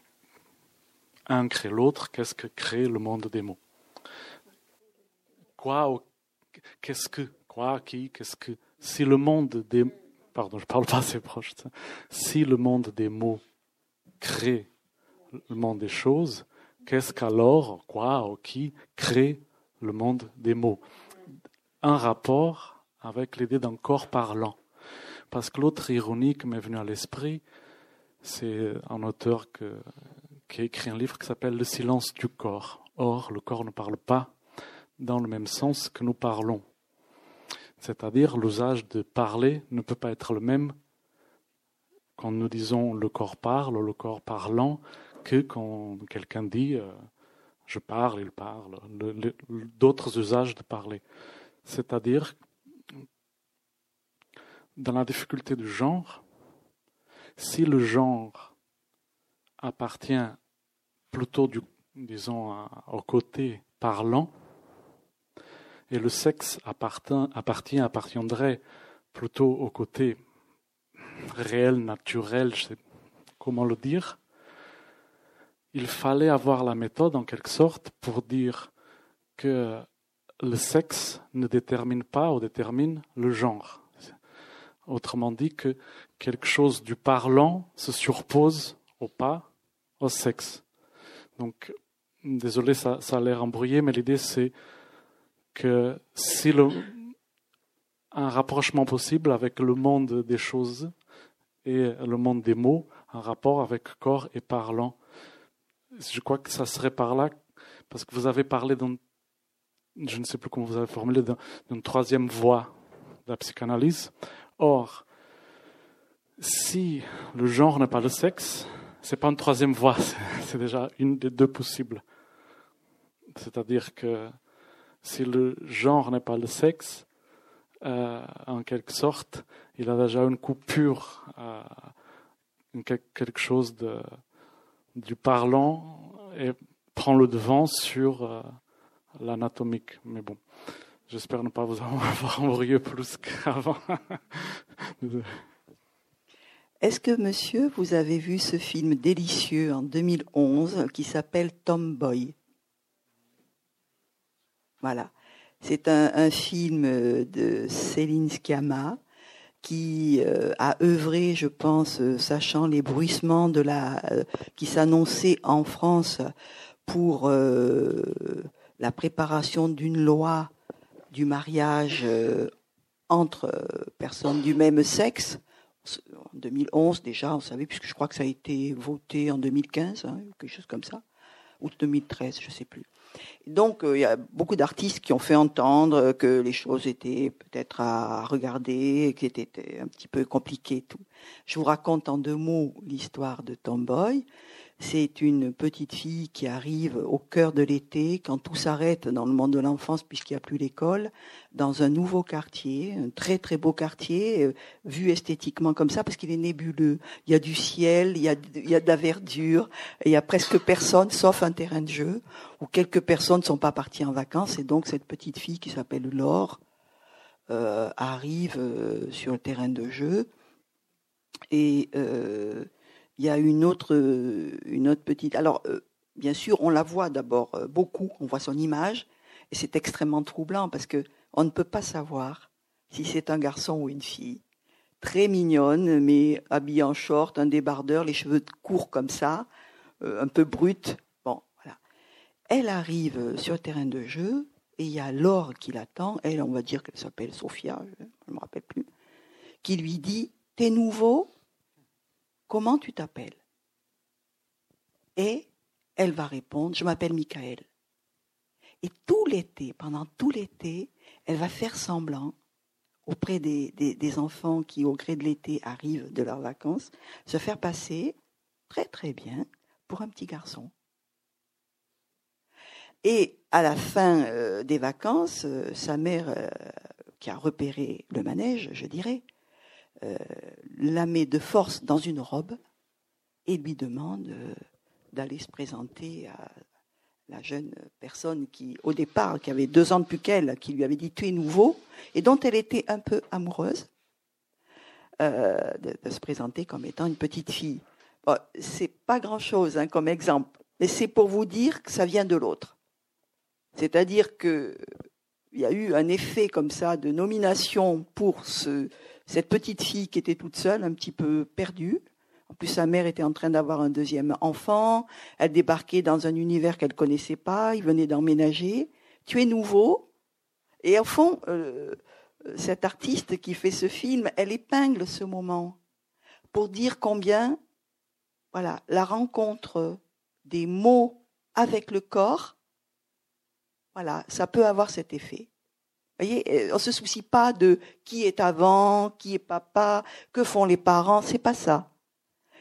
un crée l'autre, qu'est-ce que crée le monde des mots? Quoi Qu'est-ce que quoi, qui, qu'est-ce que. Si le monde des. Pardon, je parle pas assez proche. Si le monde des mots crée le monde des choses, qu'est-ce qu'alors, quoi ou qui crée le monde des mots? Un rapport avec l'idée d'un corps parlant. Parce que l'autre ironie qui m'est venue à l'esprit, c'est un auteur qui a écrit un livre qui s'appelle Le silence du corps. Or, le corps ne parle pas dans le même sens que nous parlons. C'est-à-dire l'usage de parler ne peut pas être le même quand nous disons le corps parle ou le corps parlant que quand quelqu'un dit euh, je parle, il parle, d'autres usages de parler. C'est-à-dire, dans la difficulté du genre, si le genre appartient plutôt, du, disons, au côté parlant, et le sexe appartient, appartiendrait plutôt au côté réel, naturel, je sais comment le dire, il fallait avoir la méthode en quelque sorte pour dire que le sexe ne détermine pas ou détermine le genre. Autrement dit que quelque chose du parlant se surpose au pas, au sexe. Donc, désolé, ça, ça a l'air embrouillé, mais l'idée c'est que si un rapprochement possible avec le monde des choses et le monde des mots, un rapport avec corps et parlant. Je crois que ça serait par là, parce que vous avez parlé d'un, je ne sais plus comment vous avez formulé, d'une troisième voie de la psychanalyse. Or, si le genre n'est pas le sexe, c'est pas une troisième voie, *laughs* c'est déjà une des deux possibles. C'est-à-dire que si le genre n'est pas le sexe, euh, en quelque sorte, il a déjà une coupure, euh, quelque chose du parlant et prend le devant sur euh, l'anatomique. Mais bon, j'espère ne pas vous *laughs* avoir embrouillé plus qu'avant. *laughs* Est-ce que, monsieur, vous avez vu ce film délicieux en 2011 qui s'appelle Tomboy? Voilà. C'est un, film de Céline Sciamma qui euh, a œuvré, je pense, euh, sachant les bruissements de la euh, qui s'annonçaient en France pour la préparation d'une loi du mariage entre personnes du même sexe. En 2011 déjà, on savait, puisque je crois que ça a été voté en 2015, hein, quelque chose comme ça, ou 2013, je ne sais plus. Donc, euh, il y a beaucoup d'artistes qui ont fait entendre que les choses étaient peut-être à regarder, que c'était un petit peu compliqué. Tout. Je vous raconte en deux mots l'histoire de Tomboy. C'est une petite fille qui arrive au cœur de l'été, quand tout s'arrête dans le monde de l'enfance puisqu'il n'y a plus l'école, dans un nouveau quartier, un très très beau quartier, euh, vu esthétiquement comme ça parce qu'il est nébuleux. Il y a du ciel, il y a, de la verdure, il y a presque personne sauf un terrain de jeu où quelques personnes ne sont pas parties en vacances et donc cette petite fille qui s'appelle Laure euh, arrive euh, sur le terrain de jeu et il y a une autre, autre petite. Alors, euh, bien sûr, on la voit d'abord euh, beaucoup, on voit son image, et c'est extrêmement troublant parce que on ne peut pas savoir si c'est un garçon ou une fille. Très mignonne, mais habillée en short, un débardeur, les cheveux courts comme ça, euh, un peu brute. Bon, voilà. Elle arrive sur le terrain de jeu et il y a Laure qui l'attend. Elle, on va dire qu'elle s'appelle Sophia, je ne me rappelle plus, qui lui dit T'es nouveau? Comment tu t'appelles? Et elle va répondre, je m'appelle Michael. Et tout l'été, pendant tout l'été, elle va faire semblant auprès des, enfants qui, au gré de l'été, arrivent de leurs vacances, se faire passer très très bien pour un petit garçon. Et à la fin euh, des vacances, euh, sa mère, euh, qui a repéré le manège, je dirais, euh, la met de force dans une robe et lui demande euh, d'aller se présenter à la jeune personne qui, au départ, qui avait deux ans de plus qu'elle, qui lui avait dit tu es nouveau, et dont elle était un peu amoureuse, euh, de, se présenter comme étant une petite fille. C'est pas grand-chose hein, comme exemple, mais c'est pour vous dire que ça vient de l'autre. C'est-à-dire qu'il y a eu un effet comme ça de nomination pour ce, cette petite fille qui était toute seule, un petit peu perdue. En plus, sa mère était en train d'avoir un deuxième enfant. Elle débarquait dans un univers qu'elle connaissait pas. Il venait d'emménager. Tu es nouveau. Et au fond, euh, cette artiste qui fait ce film, elle épingle ce moment pour dire combien, voilà, la rencontre des mots avec le corps Voilà, ça peut avoir cet effet. Voyez, euh, on se soucie pas de qui est avant, qui est papa, que font les parents, c'est pas ça.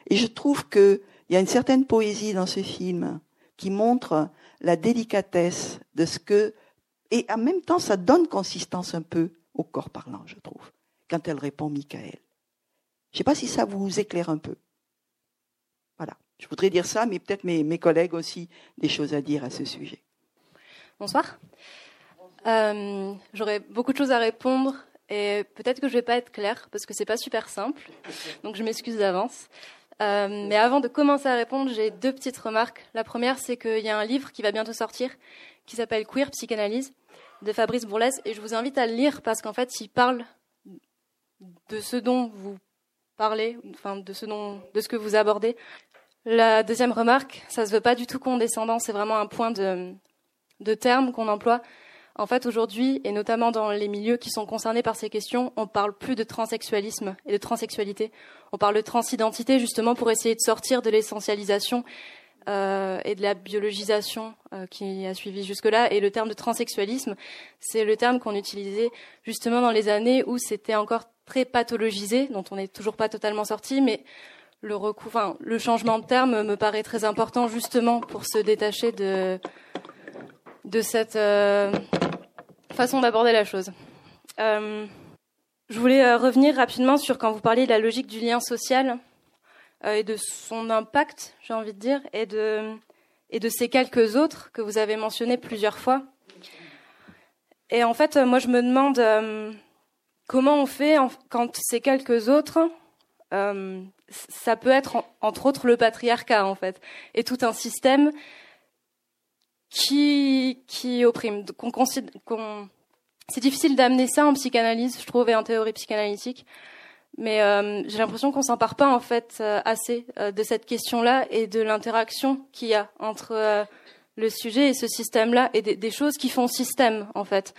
Et je trouve qu'il y a une certaine poésie dans ce film qui montre la délicatesse de ce que, et en même temps, ça donne consistance un peu au corps parlant, je trouve, quand elle répond Michael. Je sais pas si ça vous éclaire un peu. Voilà. Je voudrais dire ça, mais peut-être mes, mes collègues aussi des choses à dire à ce sujet. Bonsoir. Euh, J'aurais beaucoup de choses à répondre et peut-être que je vais pas être claire parce que c'est pas super simple. Donc je m'excuse d'avance. Euh, mais avant de commencer à répondre, j'ai deux petites remarques. La première, c'est qu'il y a un livre qui va bientôt sortir qui s'appelle Queer Psychanalyse de Fabrice Bourlès et je vous invite à le lire parce qu'en fait, il parle de ce dont vous parlez, enfin de ce dont, de ce que vous abordez. La deuxième remarque, ça se veut pas du tout condescendant, c'est vraiment un point de, de terme qu'on emploie. En fait, aujourd'hui, et notamment dans les milieux qui sont concernés par ces questions, on parle plus de transsexualisme et de transsexualité. On parle de transidentité justement pour essayer de sortir de l'essentialisation euh, et de la biologisation euh, qui a suivi jusque-là. Et le terme de transsexualisme, c'est le terme qu'on utilisait justement dans les années où c'était encore très pathologisé, dont on n'est toujours pas totalement sorti, mais le, enfin, le changement de terme me paraît très important justement pour se détacher de, de cette euh, façon d'aborder la chose. Euh, je voulais euh, revenir rapidement sur quand vous parliez de la logique du lien social et de son impact, j'ai envie de dire, et de, et de ces quelques autres que vous avez mentionnés plusieurs fois. Et en fait, moi, je me demande comment on fait quand ces quelques autres, ça peut être entre autres le patriarcat, en fait, et tout un système qui, opprime. c'est difficile d'amener ça en psychanalyse, je trouve, et en théorie psychanalytique. Mais euh, j'ai l'impression qu'on s'empare pas en fait euh, assez euh, de cette question-là et de l'interaction qu'il y a entre le sujet et ce système-là et des, des, choses qui font système en fait.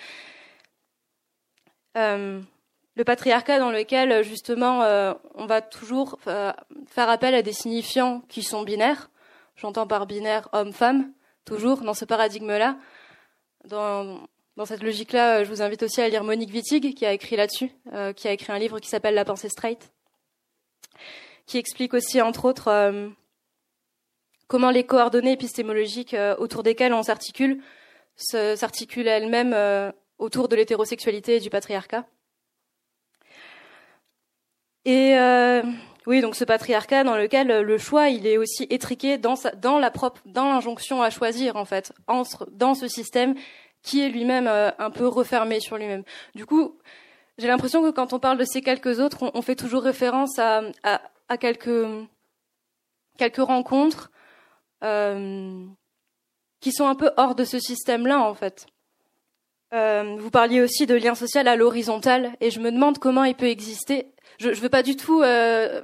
le patriarcat dans lequel justement on va toujours faire appel à des signifiants qui sont binaires. J'entends par binaire homme-femme toujours dans ce paradigme-là. Dans, cette logique-là, je vous invite aussi à lire Monique Wittig, qui a écrit là-dessus, euh, qui a écrit un livre qui s'appelle La pensée straight, qui explique aussi, entre autres, euh, comment les coordonnées épistémologiques euh, autour desquelles on s'articule s'articulent elles-mêmes autour de l'hétérosexualité et du patriarcat. Et oui, donc ce patriarcat dans lequel euh, le choix, il est aussi étriqué dans, dans la propre, dans l'injonction à choisir en fait, entre, dans ce système qui est lui-même euh, un peu refermé sur lui-même. Du coup, j'ai l'impression que quand on parle de ces quelques autres, on, fait toujours référence à, à, quelques, quelques rencontres euh, qui sont un peu hors de ce système-là en fait. Vous parliez aussi de lien social à l'horizontale, et je me demande comment il peut exister je, je veux pas du tout. Euh,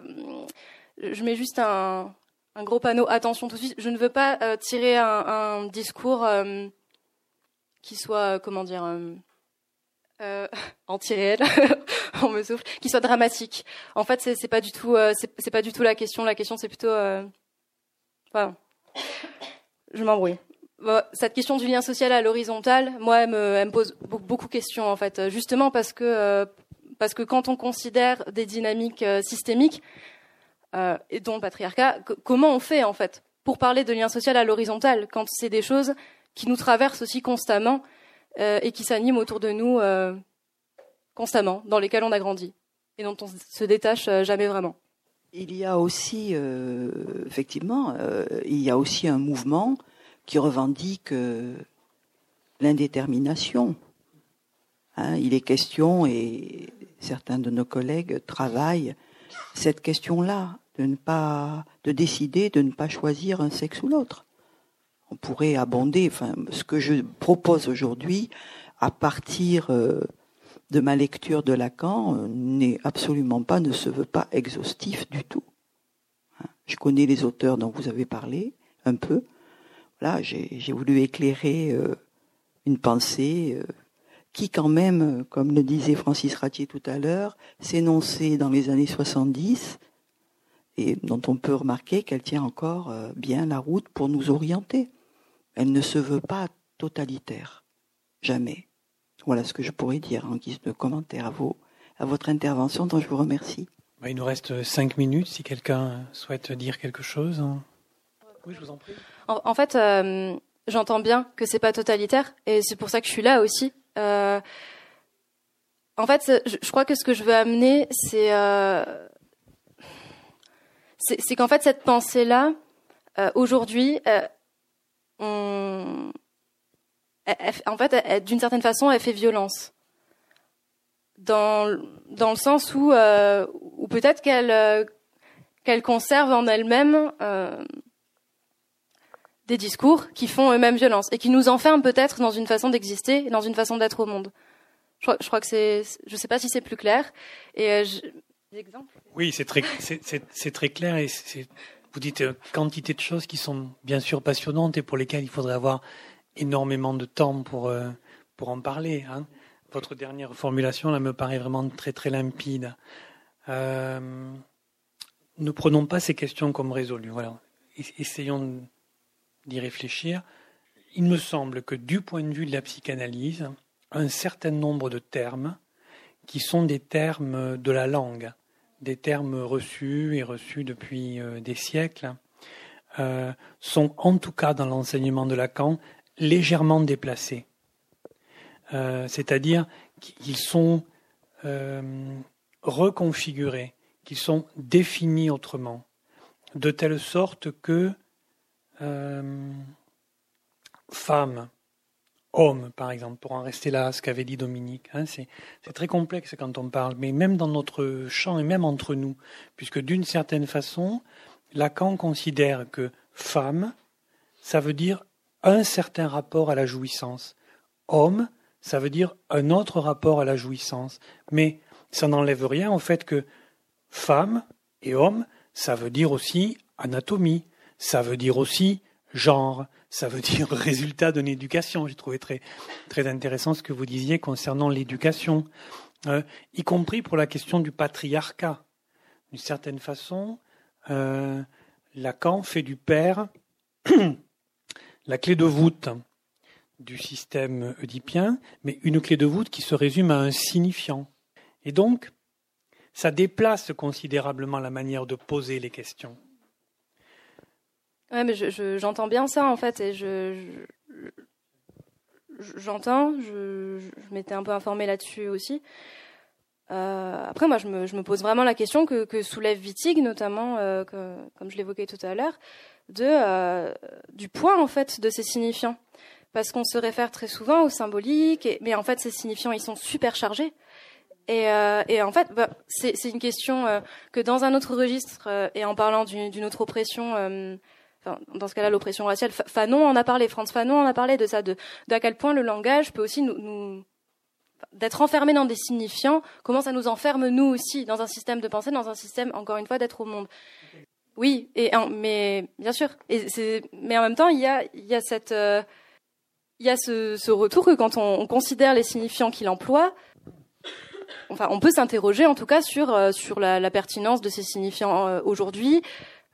je mets juste un, un, gros panneau attention tout de suite. Je ne veux pas euh, tirer un, un discours euh, qui soit comment dire euh, *laughs* anti-réel, *laughs* on me souffle, qui soit dramatique. En fait, c'est pas du tout, c'est pas du tout la question. La question, c'est plutôt, enfin, je m'embrouille. Cette question du lien social à l'horizontale, moi, elle me, pose beaucoup de questions en fait, justement parce que parce que quand on considère des dynamiques euh, systémiques, euh, et dont le patriarcat, comment on fait en fait pour parler de lien social à l'horizontale quand c'est des choses qui nous traversent aussi constamment euh, et qui s'animent autour de nous constamment, dans lesquelles on a grandi et dont on se détache jamais vraiment. Il y a aussi, effectivement, il y a aussi un mouvement qui revendique l'indétermination. Hein, il est question, et certains de nos collègues travaillent cette question-là, de ne pas, de décider de ne pas choisir un sexe ou l'autre. On pourrait abonder, enfin, ce que je propose aujourd'hui, à partir euh, de ma lecture de Lacan, euh, n'est absolument pas, ne se veut pas exhaustif du tout. Hein, je connais les auteurs dont vous avez parlé, un peu. Voilà, j'ai voulu éclairer euh, une pensée qui quand même, comme le disait Francis Ratier tout à l'heure, s'énonçait dans les années 70 et dont on peut remarquer qu'elle tient encore euh, bien la route pour nous orienter. Elle ne se veut pas totalitaire. jamais. Voilà ce que je pourrais dire en guise de commentaire à, à votre intervention dont je vous remercie. Il nous reste cinq minutes si quelqu'un souhaite dire quelque chose. Oui, je vous en prie. En, fait, euh, j'entends bien que c'est pas totalitaire et c'est pour ça que je suis là aussi. Euh, en fait, je, crois que ce que je veux amener, c'est euh, qu'en fait cette pensée-là, aujourd'hui, en fait, d'une certaine façon, elle fait violence. Dans, dans le sens où, peut-être qu'elle conserve en elle-même des discours qui font eux-mêmes violence et qui nous enferment peut-être dans une façon d'exister et dans une façon d'être au monde. Je je crois que c'est, je sais pas si c'est plus clair. Et euh, je... Oui, c'est très, c'est très clair et vous dites quantité de choses qui sont bien sûr passionnantes et pour lesquelles il faudrait avoir énormément de temps pour, euh, pour en parler. Hein. Votre dernière formulation là, me paraît vraiment très très limpide. Euh, ne prenons pas ces questions comme résolues. Voilà. Essayons d'y réfléchir. Il me semble que du point de vue de la psychanalyse, un certain nombre de termes qui sont des termes de la langue, des termes reçus et reçus depuis euh, des siècles, sont en tout cas dans l'enseignement de Lacan légèrement déplacés. Euh, c'est-à-dire qu'ils sont euh, reconfigurés, qu'ils sont définis autrement, de telle sorte que euh, femme, homme, par exemple, pour en rester là, ce qu'avait dit Dominique, hein, c'est très complexe quand on parle, mais même dans notre champ et même entre nous, puisque d'une certaine façon, Lacan considère que femme, ça veut dire un certain rapport à la jouissance. Homme, ça veut dire un autre rapport à la jouissance. Mais ça n'enlève rien au fait que femme et homme, ça veut dire aussi anatomie, ça veut dire aussi genre, ça veut dire *laughs* résultat d'une éducation. J'ai trouvé très, très intéressant ce que vous disiez concernant l'éducation, euh, y compris pour la question du patriarcat. D'une certaine façon, euh, Lacan fait du père *clears throat* la clé de voûte du système oedipien, mais une clé de voûte qui se résume à un signifiant. Et donc, ça déplace considérablement la manière de poser les questions. Ouais, mais j'entends bien ça en fait, et je, j'entends, je, m'étais un peu informée là-dessus aussi. Euh, après, moi, je me, pose vraiment la question que, soulève Wittig, notamment, euh, comme je l'évoquais tout à l'heure, de, euh, du poids en fait de ces signifiants. Parce qu'on se réfère très souvent aux symboliques, mais en fait ces signifiants ils sont super chargés. Et, euh, et en fait, bah, c'est une question euh, que dans un autre registre, et en parlant d'une autre oppression, enfin, dans ce cas-là l'oppression raciale, Fanon en a parlé, Franz Fanon en a parlé de ça, de d'à quel point le langage peut aussi nous, nous d'être enfermé dans des signifiants, comment ça nous enferme nous aussi dans un système de pensée, dans un système encore une fois d'être au monde. Oui, et mais bien sûr. Et mais en même temps, il y a, il y a cette, euh, il y a ce, ce, retour que quand on, considère les signifiants qu'il emploie, enfin, on peut s'interroger en tout cas sur euh, sur la, la, pertinence de ces signifiants euh, aujourd'hui.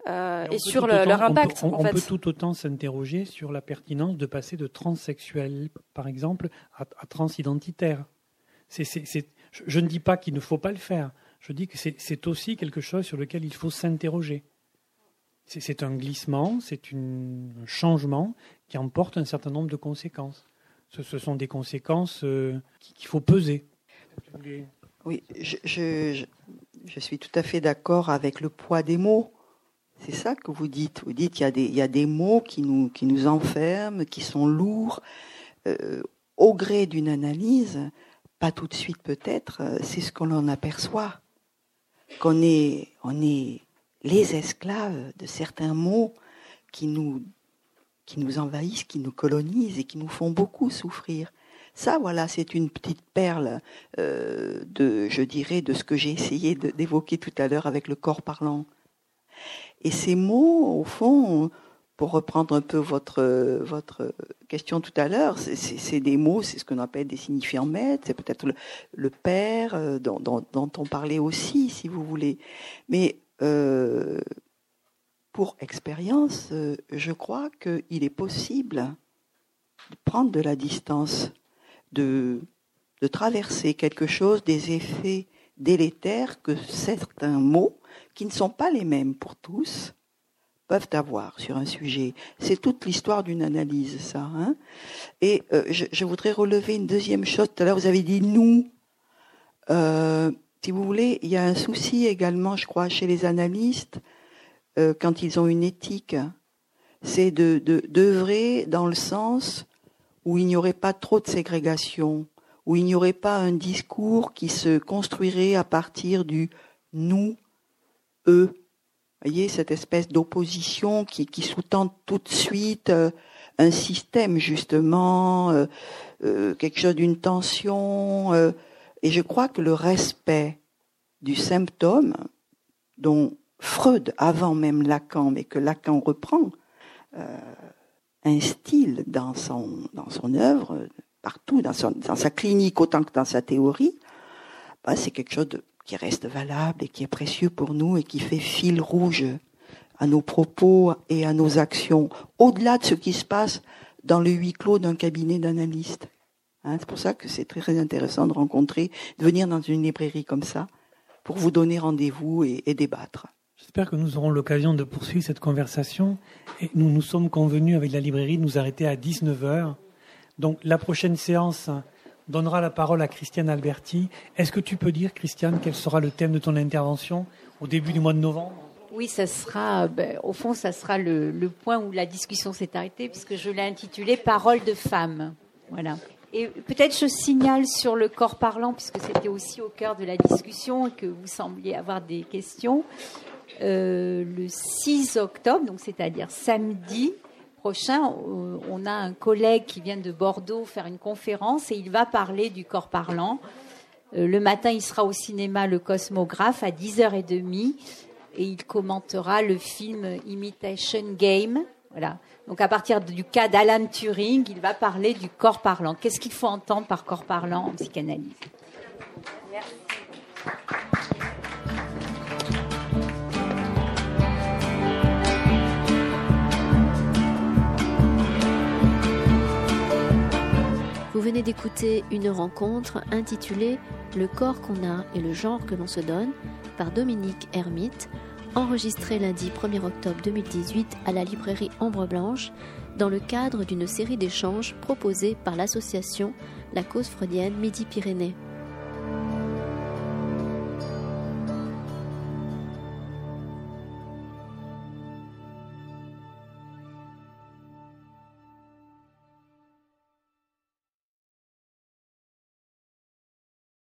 Et sur leur impact. On, peut, en fait. peut tout autant s'interroger sur la pertinence de passer de transsexuel, par exemple, à, à transidentitaire. Je, je ne dis pas qu'il ne faut pas le faire. Je dis que c'est aussi quelque chose sur lequel il faut s'interroger. C'est un glissement, c'est un changement qui emporte un certain nombre de conséquences. Ce, sont des conséquences euh, qu'il faut peser. Oui, je, je, suis tout à fait d'accord avec le poids des mots. C'est ça que vous dites. Vous dites qu'il y, a des mots qui nous, qui nous enferment, qui sont lourds. Euh, au gré d'une analyse, pas tout de suite peut-être, euh, c'est ce qu'on en aperçoit. Qu'on est, on est les esclaves de certains mots qui nous, qui nous envahissent, qui nous colonisent et qui nous font beaucoup souffrir. Ça, voilà, c'est une petite perle euh, de, je dirais, de ce que j'ai essayé d'évoquer tout à l'heure avec le corps parlant. Et ces mots, au fond, pour reprendre un peu votre, votre question tout à l'heure, c'est des mots, c'est ce qu'on appelle des signifiants maîtres, c'est peut-être le, père euh, dont, on parlait aussi, si vous voulez. Mais euh, pour expérience, euh, je crois qu'il est possible de prendre de la distance de, de traverser quelque chose des effets délétères que certains mots, qui ne sont pas les mêmes pour tous, peuvent avoir sur un sujet. C'est toute l'histoire d'une analyse, ça. Hein Et euh, je, voudrais relever une deuxième chose. Tout à l'heure, vous avez dit nous. Euh, si vous voulez, il y a un souci également, je crois, chez les analystes, euh, quand ils ont une éthique, c'est de d'œuvrer dans le sens où il n'y aurait pas trop de ségrégation, où il n'y aurait pas un discours qui se construirait à partir du nous, eux. Voyez, cette espèce d'opposition qui, sous-tend tout de suite euh, un système, justement, euh, euh, quelque chose d'une tension. et je crois que le respect du symptôme, dont Freud, avant même Lacan, mais que Lacan reprend, instille dans son, dans son œuvre, partout, dans, sa clinique autant que dans sa théorie, bah, c'est quelque chose qui reste valable et qui est précieux pour nous et qui fait fil rouge à nos propos et à nos actions, au-delà de ce qui se passe dans le huis clos d'un cabinet d'analystes. Hein, c'est pour ça que c'est très, intéressant de rencontrer, de venir dans une librairie comme ça, pour vous donner rendez-vous et, débattre. J'espère que nous aurons l'occasion de poursuivre cette conversation. Nous nous sommes convenus avec la librairie de nous arrêter à 19h. Donc la prochaine séance donnera la parole à Christiane Alberti. Est-ce que tu peux dire, Christiane, quel sera le thème de ton intervention au début du mois de novembre? Oui, ça sera, ben, au fond, ça sera le, point où la discussion s'est arrêtée, puisque je l'ai intitulé Parole de femme. Voilà. Et peut-être je signale sur le corps parlant, puisque c'était aussi au cœur de la discussion et que vous sembliez avoir des questions. Euh, le 6 octobre, donc c'est-à-dire samedi prochain, euh, on a un collègue qui vient de Bordeaux faire une conférence et il va parler du corps parlant. Euh, le matin, il sera au cinéma Le Cosmographe à 10h30 et il commentera le film Imitation Game. Voilà. Donc à partir du cas d'Alan Turing, il va parler du corps parlant. Qu'est-ce qu'il faut entendre par corps parlant en psychanalyse? Merci. Vous venez d'écouter une rencontre intitulée Le corps qu'on a et le genre que l'on se donne par Dominique Hermite, enregistrée lundi 1er octobre 2018 à la librairie Ombre Blanche dans le cadre d'une série d'échanges proposés par l'association La Cause Freudienne Midi-Pyrénées.